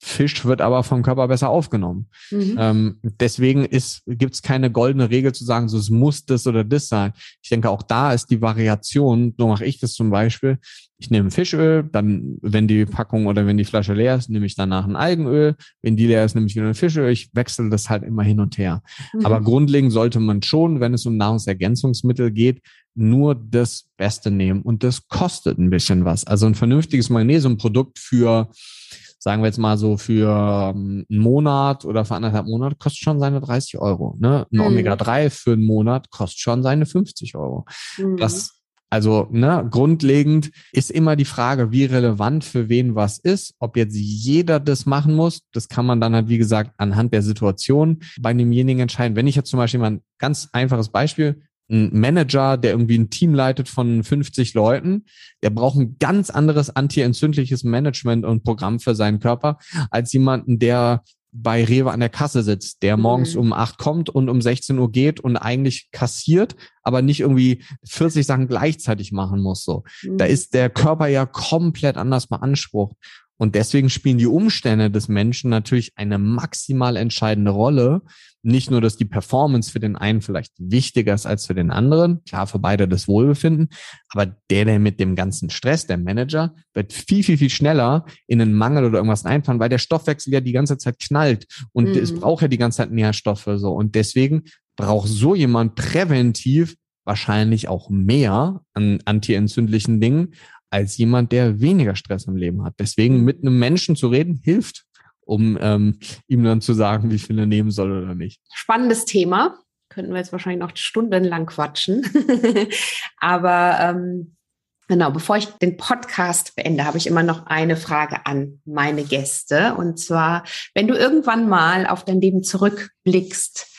Fisch wird aber vom Körper besser aufgenommen. Mhm. Ähm, deswegen gibt es keine goldene Regel zu sagen, so es muss das oder das sein. Ich denke, auch da ist die Variation, so mache ich das zum Beispiel. Ich nehme Fischöl, dann, wenn die Packung oder wenn die Flasche leer ist, nehme ich danach ein Algenöl. Wenn die leer ist, nehme ich wieder ein Fischöl. Ich wechsle das halt immer hin und her. Mhm. Aber grundlegend sollte man schon, wenn es um Nahrungsergänzungsmittel geht, nur das Beste nehmen. Und das kostet ein bisschen was. Also ein vernünftiges Magnesiumprodukt für sagen wir jetzt mal so für ähm, einen Monat oder für anderthalb Monate kostet schon seine 30 Euro. Ne? Ein mhm. Omega-3 für einen Monat kostet schon seine 50 Euro. Mhm. Das Also ne, grundlegend ist immer die Frage, wie relevant für wen was ist. Ob jetzt jeder das machen muss, das kann man dann halt, wie gesagt, anhand der Situation bei demjenigen entscheiden. Wenn ich jetzt zum Beispiel mal ein ganz einfaches Beispiel, ein Manager, der irgendwie ein Team leitet von 50 Leuten, der braucht ein ganz anderes antientzündliches Management und Programm für seinen Körper als jemanden, der bei Rewe an der Kasse sitzt, der morgens mhm. um acht kommt und um 16 Uhr geht und eigentlich kassiert, aber nicht irgendwie 40 Sachen gleichzeitig machen muss. So, mhm. da ist der Körper ja komplett anders beansprucht. Und deswegen spielen die Umstände des Menschen natürlich eine maximal entscheidende Rolle. Nicht nur, dass die Performance für den einen vielleicht wichtiger ist als für den anderen, klar für beide das Wohlbefinden, aber der, der mit dem ganzen Stress, der Manager, wird viel, viel, viel schneller in einen Mangel oder irgendwas einfahren, weil der Stoffwechsel ja die ganze Zeit knallt und mhm. es braucht ja die ganze Zeit Nährstoffe so. Und deswegen braucht so jemand präventiv wahrscheinlich auch mehr an antientzündlichen Dingen als jemand, der weniger Stress im Leben hat. Deswegen mit einem Menschen zu reden hilft, um ähm, ihm dann zu sagen, wie viel er nehmen soll oder nicht. Spannendes Thema. Könnten wir jetzt wahrscheinlich noch stundenlang quatschen. <laughs> Aber ähm, genau, bevor ich den Podcast beende, habe ich immer noch eine Frage an meine Gäste. Und zwar, wenn du irgendwann mal auf dein Leben zurückblickst,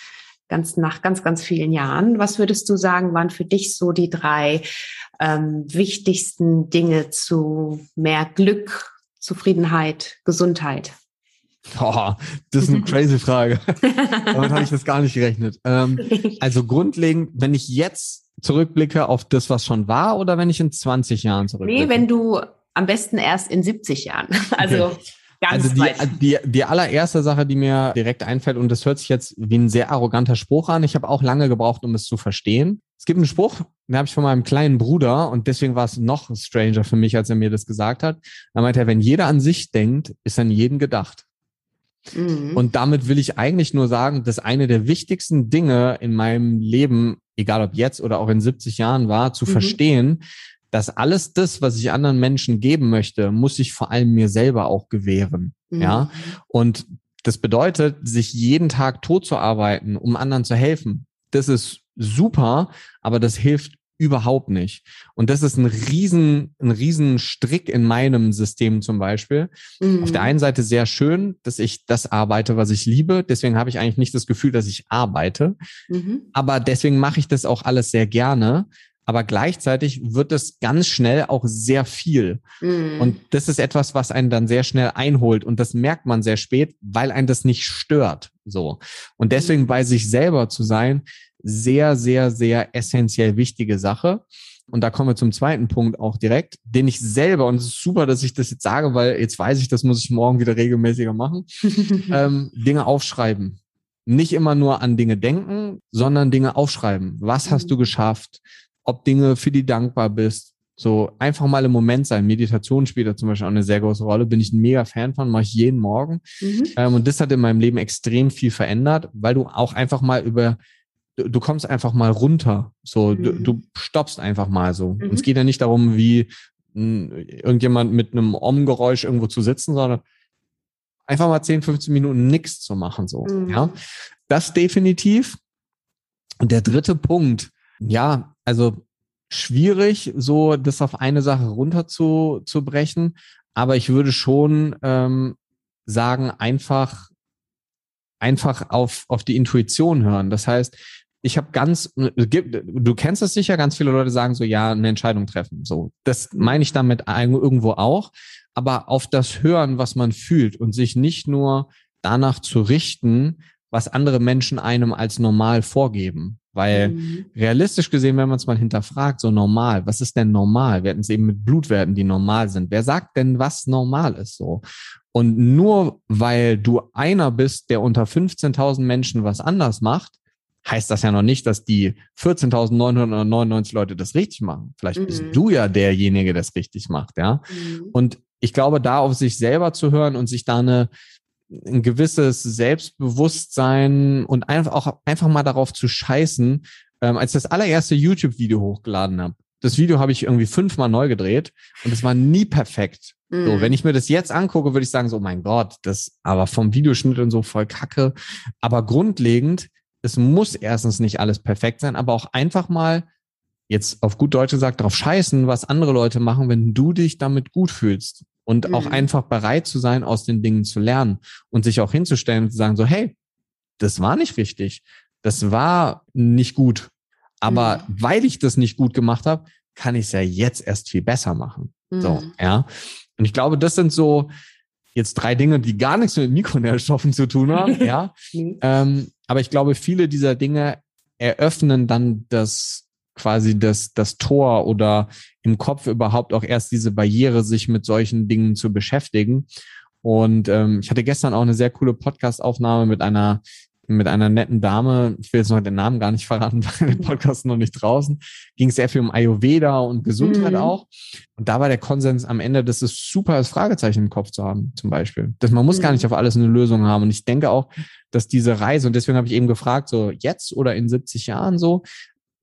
ganz nach ganz, ganz vielen Jahren, was würdest du sagen, waren für dich so die drei ähm, wichtigsten Dinge zu mehr Glück, Zufriedenheit, Gesundheit? Oh, das ist eine <laughs> crazy Frage. <laughs> Damit habe ich das gar nicht gerechnet. Ähm, <laughs> also grundlegend, wenn ich jetzt zurückblicke auf das, was schon war, oder wenn ich in 20 Jahren zurückblicke? Nee, wenn du am besten erst in 70 Jahren. Also okay. Ganz also die, die, die allererste Sache, die mir direkt einfällt, und das hört sich jetzt wie ein sehr arroganter Spruch an, ich habe auch lange gebraucht, um es zu verstehen. Es gibt einen Spruch, den habe ich von meinem kleinen Bruder und deswegen war es noch stranger für mich, als er mir das gesagt hat. Da meinte er, wenn jeder an sich denkt, ist an jeden gedacht. Mhm. Und damit will ich eigentlich nur sagen, dass eine der wichtigsten Dinge in meinem Leben, egal ob jetzt oder auch in 70 Jahren war, zu mhm. verstehen, dass alles das, was ich anderen Menschen geben möchte, muss ich vor allem mir selber auch gewähren. Mhm. Ja. Und das bedeutet, sich jeden Tag tot zu arbeiten, um anderen zu helfen. Das ist super, aber das hilft überhaupt nicht. Und das ist ein riesen, ein riesen Strick in meinem System zum Beispiel. Mhm. Auf der einen Seite sehr schön, dass ich das arbeite, was ich liebe. Deswegen habe ich eigentlich nicht das Gefühl, dass ich arbeite. Mhm. Aber deswegen mache ich das auch alles sehr gerne aber gleichzeitig wird es ganz schnell auch sehr viel. Mhm. Und das ist etwas, was einen dann sehr schnell einholt. Und das merkt man sehr spät, weil einen das nicht stört. So. Und deswegen mhm. bei sich selber zu sein, sehr, sehr, sehr essentiell wichtige Sache. Und da kommen wir zum zweiten Punkt auch direkt, den ich selber, und es ist super, dass ich das jetzt sage, weil jetzt weiß ich, das muss ich morgen wieder regelmäßiger machen, <laughs> ähm, Dinge aufschreiben. Nicht immer nur an Dinge denken, sondern Dinge aufschreiben. Was hast du mhm. geschafft? Ob Dinge, für die dankbar bist. So einfach mal im Moment sein. Meditation spielt da zum Beispiel auch eine sehr große Rolle. Bin ich ein mega Fan von, mache ich jeden Morgen. Mhm. Ähm, und das hat in meinem Leben extrem viel verändert, weil du auch einfach mal über, du, kommst einfach mal runter. So, mhm. du, du stoppst einfach mal so. Mhm. Und es geht ja nicht darum, wie mh, irgendjemand mit einem Om-Geräusch irgendwo zu sitzen, sondern einfach mal 10, 15 Minuten nichts zu machen. So, mhm. ja. Das definitiv. Und der dritte Punkt, ja, also schwierig, so das auf eine Sache runterzubrechen. Aber ich würde schon ähm, sagen, einfach, einfach auf, auf die Intuition hören. Das heißt, ich habe ganz, du kennst es sicher, ganz viele Leute sagen so, ja, eine Entscheidung treffen. So, das meine ich damit irgendwo auch. Aber auf das Hören, was man fühlt und sich nicht nur danach zu richten, was andere Menschen einem als normal vorgeben. Weil mhm. realistisch gesehen, wenn man es mal hinterfragt, so normal, was ist denn normal? Wir hatten es eben mit Blutwerten, die normal sind. Wer sagt denn, was normal ist so? Und nur weil du einer bist, der unter 15.000 Menschen was anders macht, heißt das ja noch nicht, dass die 14.999 Leute das richtig machen. Vielleicht mhm. bist du ja derjenige, der das richtig macht, ja. Mhm. Und ich glaube, da auf sich selber zu hören und sich da eine, ein gewisses Selbstbewusstsein und einfach auch einfach mal darauf zu scheißen, ähm, als das allererste YouTube-Video hochgeladen habe. Das Video habe ich irgendwie fünfmal neu gedreht und es war nie perfekt. Mm. So, mhm. wenn ich mir das jetzt angucke, würde ich sagen, so, oh mein Gott, das aber vom Videoschnitt und so voll kacke. Aber grundlegend, es muss erstens nicht alles perfekt sein, aber auch einfach mal jetzt auf gut Deutsch gesagt drauf scheißen, was andere Leute machen, wenn du dich damit gut fühlst und mhm. auch einfach bereit zu sein, aus den Dingen zu lernen und sich auch hinzustellen und zu sagen so, hey, das war nicht richtig, das war nicht gut, aber mhm. weil ich das nicht gut gemacht habe, kann ich es ja jetzt erst viel besser machen. Mhm. So, ja. Und ich glaube, das sind so jetzt drei Dinge, die gar nichts mit Mikronährstoffen zu tun haben, <laughs> ja. Mhm. Ähm, aber ich glaube, viele dieser Dinge eröffnen dann das quasi das, das Tor oder im Kopf überhaupt auch erst diese Barriere, sich mit solchen Dingen zu beschäftigen. Und ähm, ich hatte gestern auch eine sehr coole Podcast-Aufnahme mit einer mit einer netten Dame, ich will jetzt noch den Namen gar nicht verraten, <laughs> weil der Podcast noch nicht draußen, ging sehr viel um Ayurveda und Gesundheit mhm. auch. Und da war der Konsens am Ende, dass es super ist, Fragezeichen im Kopf zu haben, zum Beispiel. Dass man muss mhm. gar nicht auf alles eine Lösung haben. Und ich denke auch, dass diese Reise, und deswegen habe ich eben gefragt, so jetzt oder in 70 Jahren so,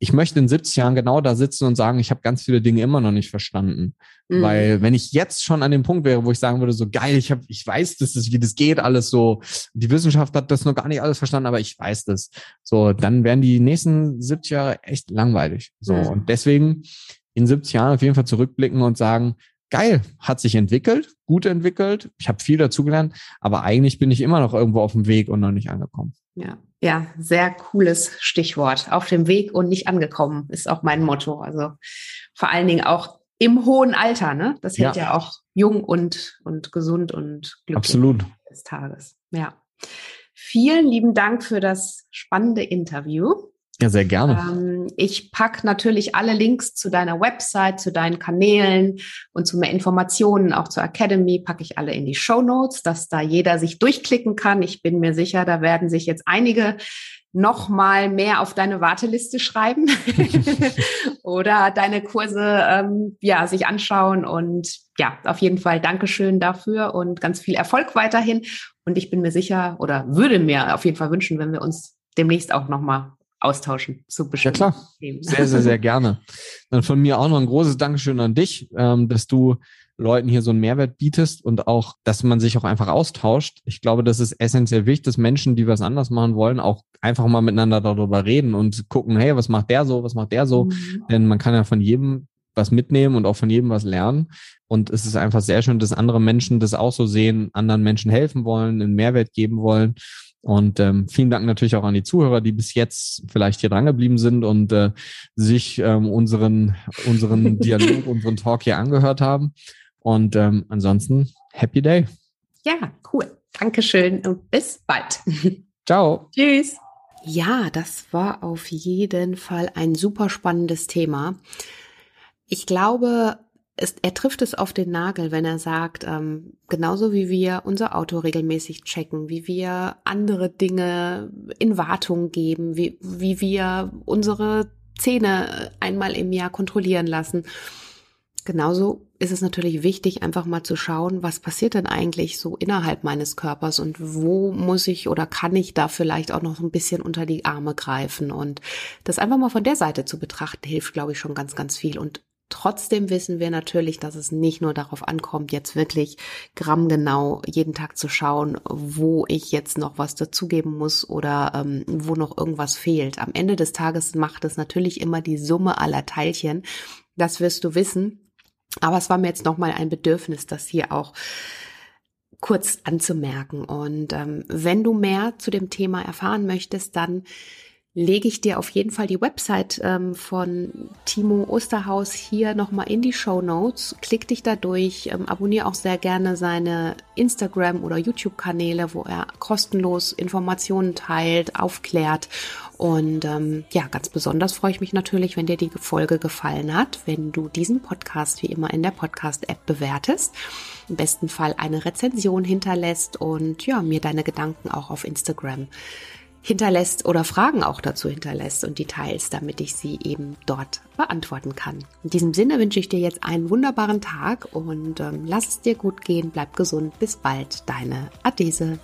ich möchte in 70 Jahren genau da sitzen und sagen, ich habe ganz viele Dinge immer noch nicht verstanden. Mhm. Weil wenn ich jetzt schon an dem Punkt wäre, wo ich sagen würde, so geil, ich habe, ich weiß, das ist, wie das geht, alles so. Die Wissenschaft hat das noch gar nicht alles verstanden, aber ich weiß das. So, dann wären die nächsten 70 Jahre echt langweilig. So mhm. und deswegen in 70 Jahren auf jeden Fall zurückblicken und sagen, geil, hat sich entwickelt, gut entwickelt, ich habe viel dazugelernt, aber eigentlich bin ich immer noch irgendwo auf dem Weg und noch nicht angekommen. Ja, ja, sehr cooles Stichwort. Auf dem Weg und nicht angekommen ist auch mein Motto. Also vor allen Dingen auch im hohen Alter, ne? Das hält ja, ja auch jung und, und gesund und glücklich Absolut. des Tages. Ja. Vielen lieben Dank für das spannende Interview. Ja, sehr gerne. Ähm, ich pack natürlich alle Links zu deiner Website, zu deinen Kanälen und zu mehr Informationen, auch zur Academy, packe ich alle in die Show Notes, dass da jeder sich durchklicken kann. Ich bin mir sicher, da werden sich jetzt einige noch mal mehr auf deine Warteliste schreiben <laughs> oder deine Kurse ähm, ja sich anschauen und ja auf jeden Fall Dankeschön dafür und ganz viel Erfolg weiterhin und ich bin mir sicher oder würde mir auf jeden Fall wünschen, wenn wir uns demnächst auch noch mal austauschen zu bestimmten Ja klar, Themen. sehr, sehr, sehr <laughs> gerne. Dann von mir auch noch ein großes Dankeschön an dich, ähm, dass du Leuten hier so einen Mehrwert bietest und auch, dass man sich auch einfach austauscht. Ich glaube, das ist essentiell wichtig, dass Menschen, die was anders machen wollen, auch einfach mal miteinander darüber reden und gucken, hey, was macht der so, was macht der so? Mhm. Denn man kann ja von jedem was mitnehmen und auch von jedem was lernen. Und es ist einfach sehr schön, dass andere Menschen das auch so sehen, anderen Menschen helfen wollen, einen Mehrwert geben wollen. Und ähm, vielen Dank natürlich auch an die Zuhörer, die bis jetzt vielleicht hier drangeblieben sind und äh, sich ähm, unseren, unseren <laughs> Dialog, unseren Talk hier angehört haben. Und ähm, ansonsten, happy day. Ja, cool. Dankeschön und bis bald. <laughs> Ciao. Tschüss. Ja, das war auf jeden Fall ein super spannendes Thema. Ich glaube, es, er trifft es auf den Nagel, wenn er sagt, ähm, genauso wie wir unser Auto regelmäßig checken, wie wir andere Dinge in Wartung geben, wie, wie wir unsere Zähne einmal im Jahr kontrollieren lassen. Genauso ist es natürlich wichtig, einfach mal zu schauen, was passiert denn eigentlich so innerhalb meines Körpers und wo muss ich oder kann ich da vielleicht auch noch ein bisschen unter die Arme greifen und das einfach mal von der Seite zu betrachten, hilft, glaube ich, schon ganz, ganz viel. Und Trotzdem wissen wir natürlich, dass es nicht nur darauf ankommt, jetzt wirklich grammgenau jeden Tag zu schauen, wo ich jetzt noch was dazugeben muss oder ähm, wo noch irgendwas fehlt. Am Ende des Tages macht es natürlich immer die Summe aller Teilchen. Das wirst du wissen. Aber es war mir jetzt nochmal ein Bedürfnis, das hier auch kurz anzumerken. Und ähm, wenn du mehr zu dem Thema erfahren möchtest, dann lege ich dir auf jeden Fall die Website ähm, von Timo Osterhaus hier nochmal in die Show Notes. Klick dich da durch, ähm, abonniere auch sehr gerne seine Instagram- oder YouTube-Kanäle, wo er kostenlos Informationen teilt, aufklärt. Und ähm, ja, ganz besonders freue ich mich natürlich, wenn dir die Folge gefallen hat, wenn du diesen Podcast wie immer in der Podcast-App bewertest. Im besten Fall eine Rezension hinterlässt und ja, mir deine Gedanken auch auf Instagram hinterlässt oder Fragen auch dazu hinterlässt und Details, damit ich sie eben dort beantworten kann. In diesem Sinne wünsche ich dir jetzt einen wunderbaren Tag und ähm, lass es dir gut gehen, bleib gesund, bis bald, deine Adese.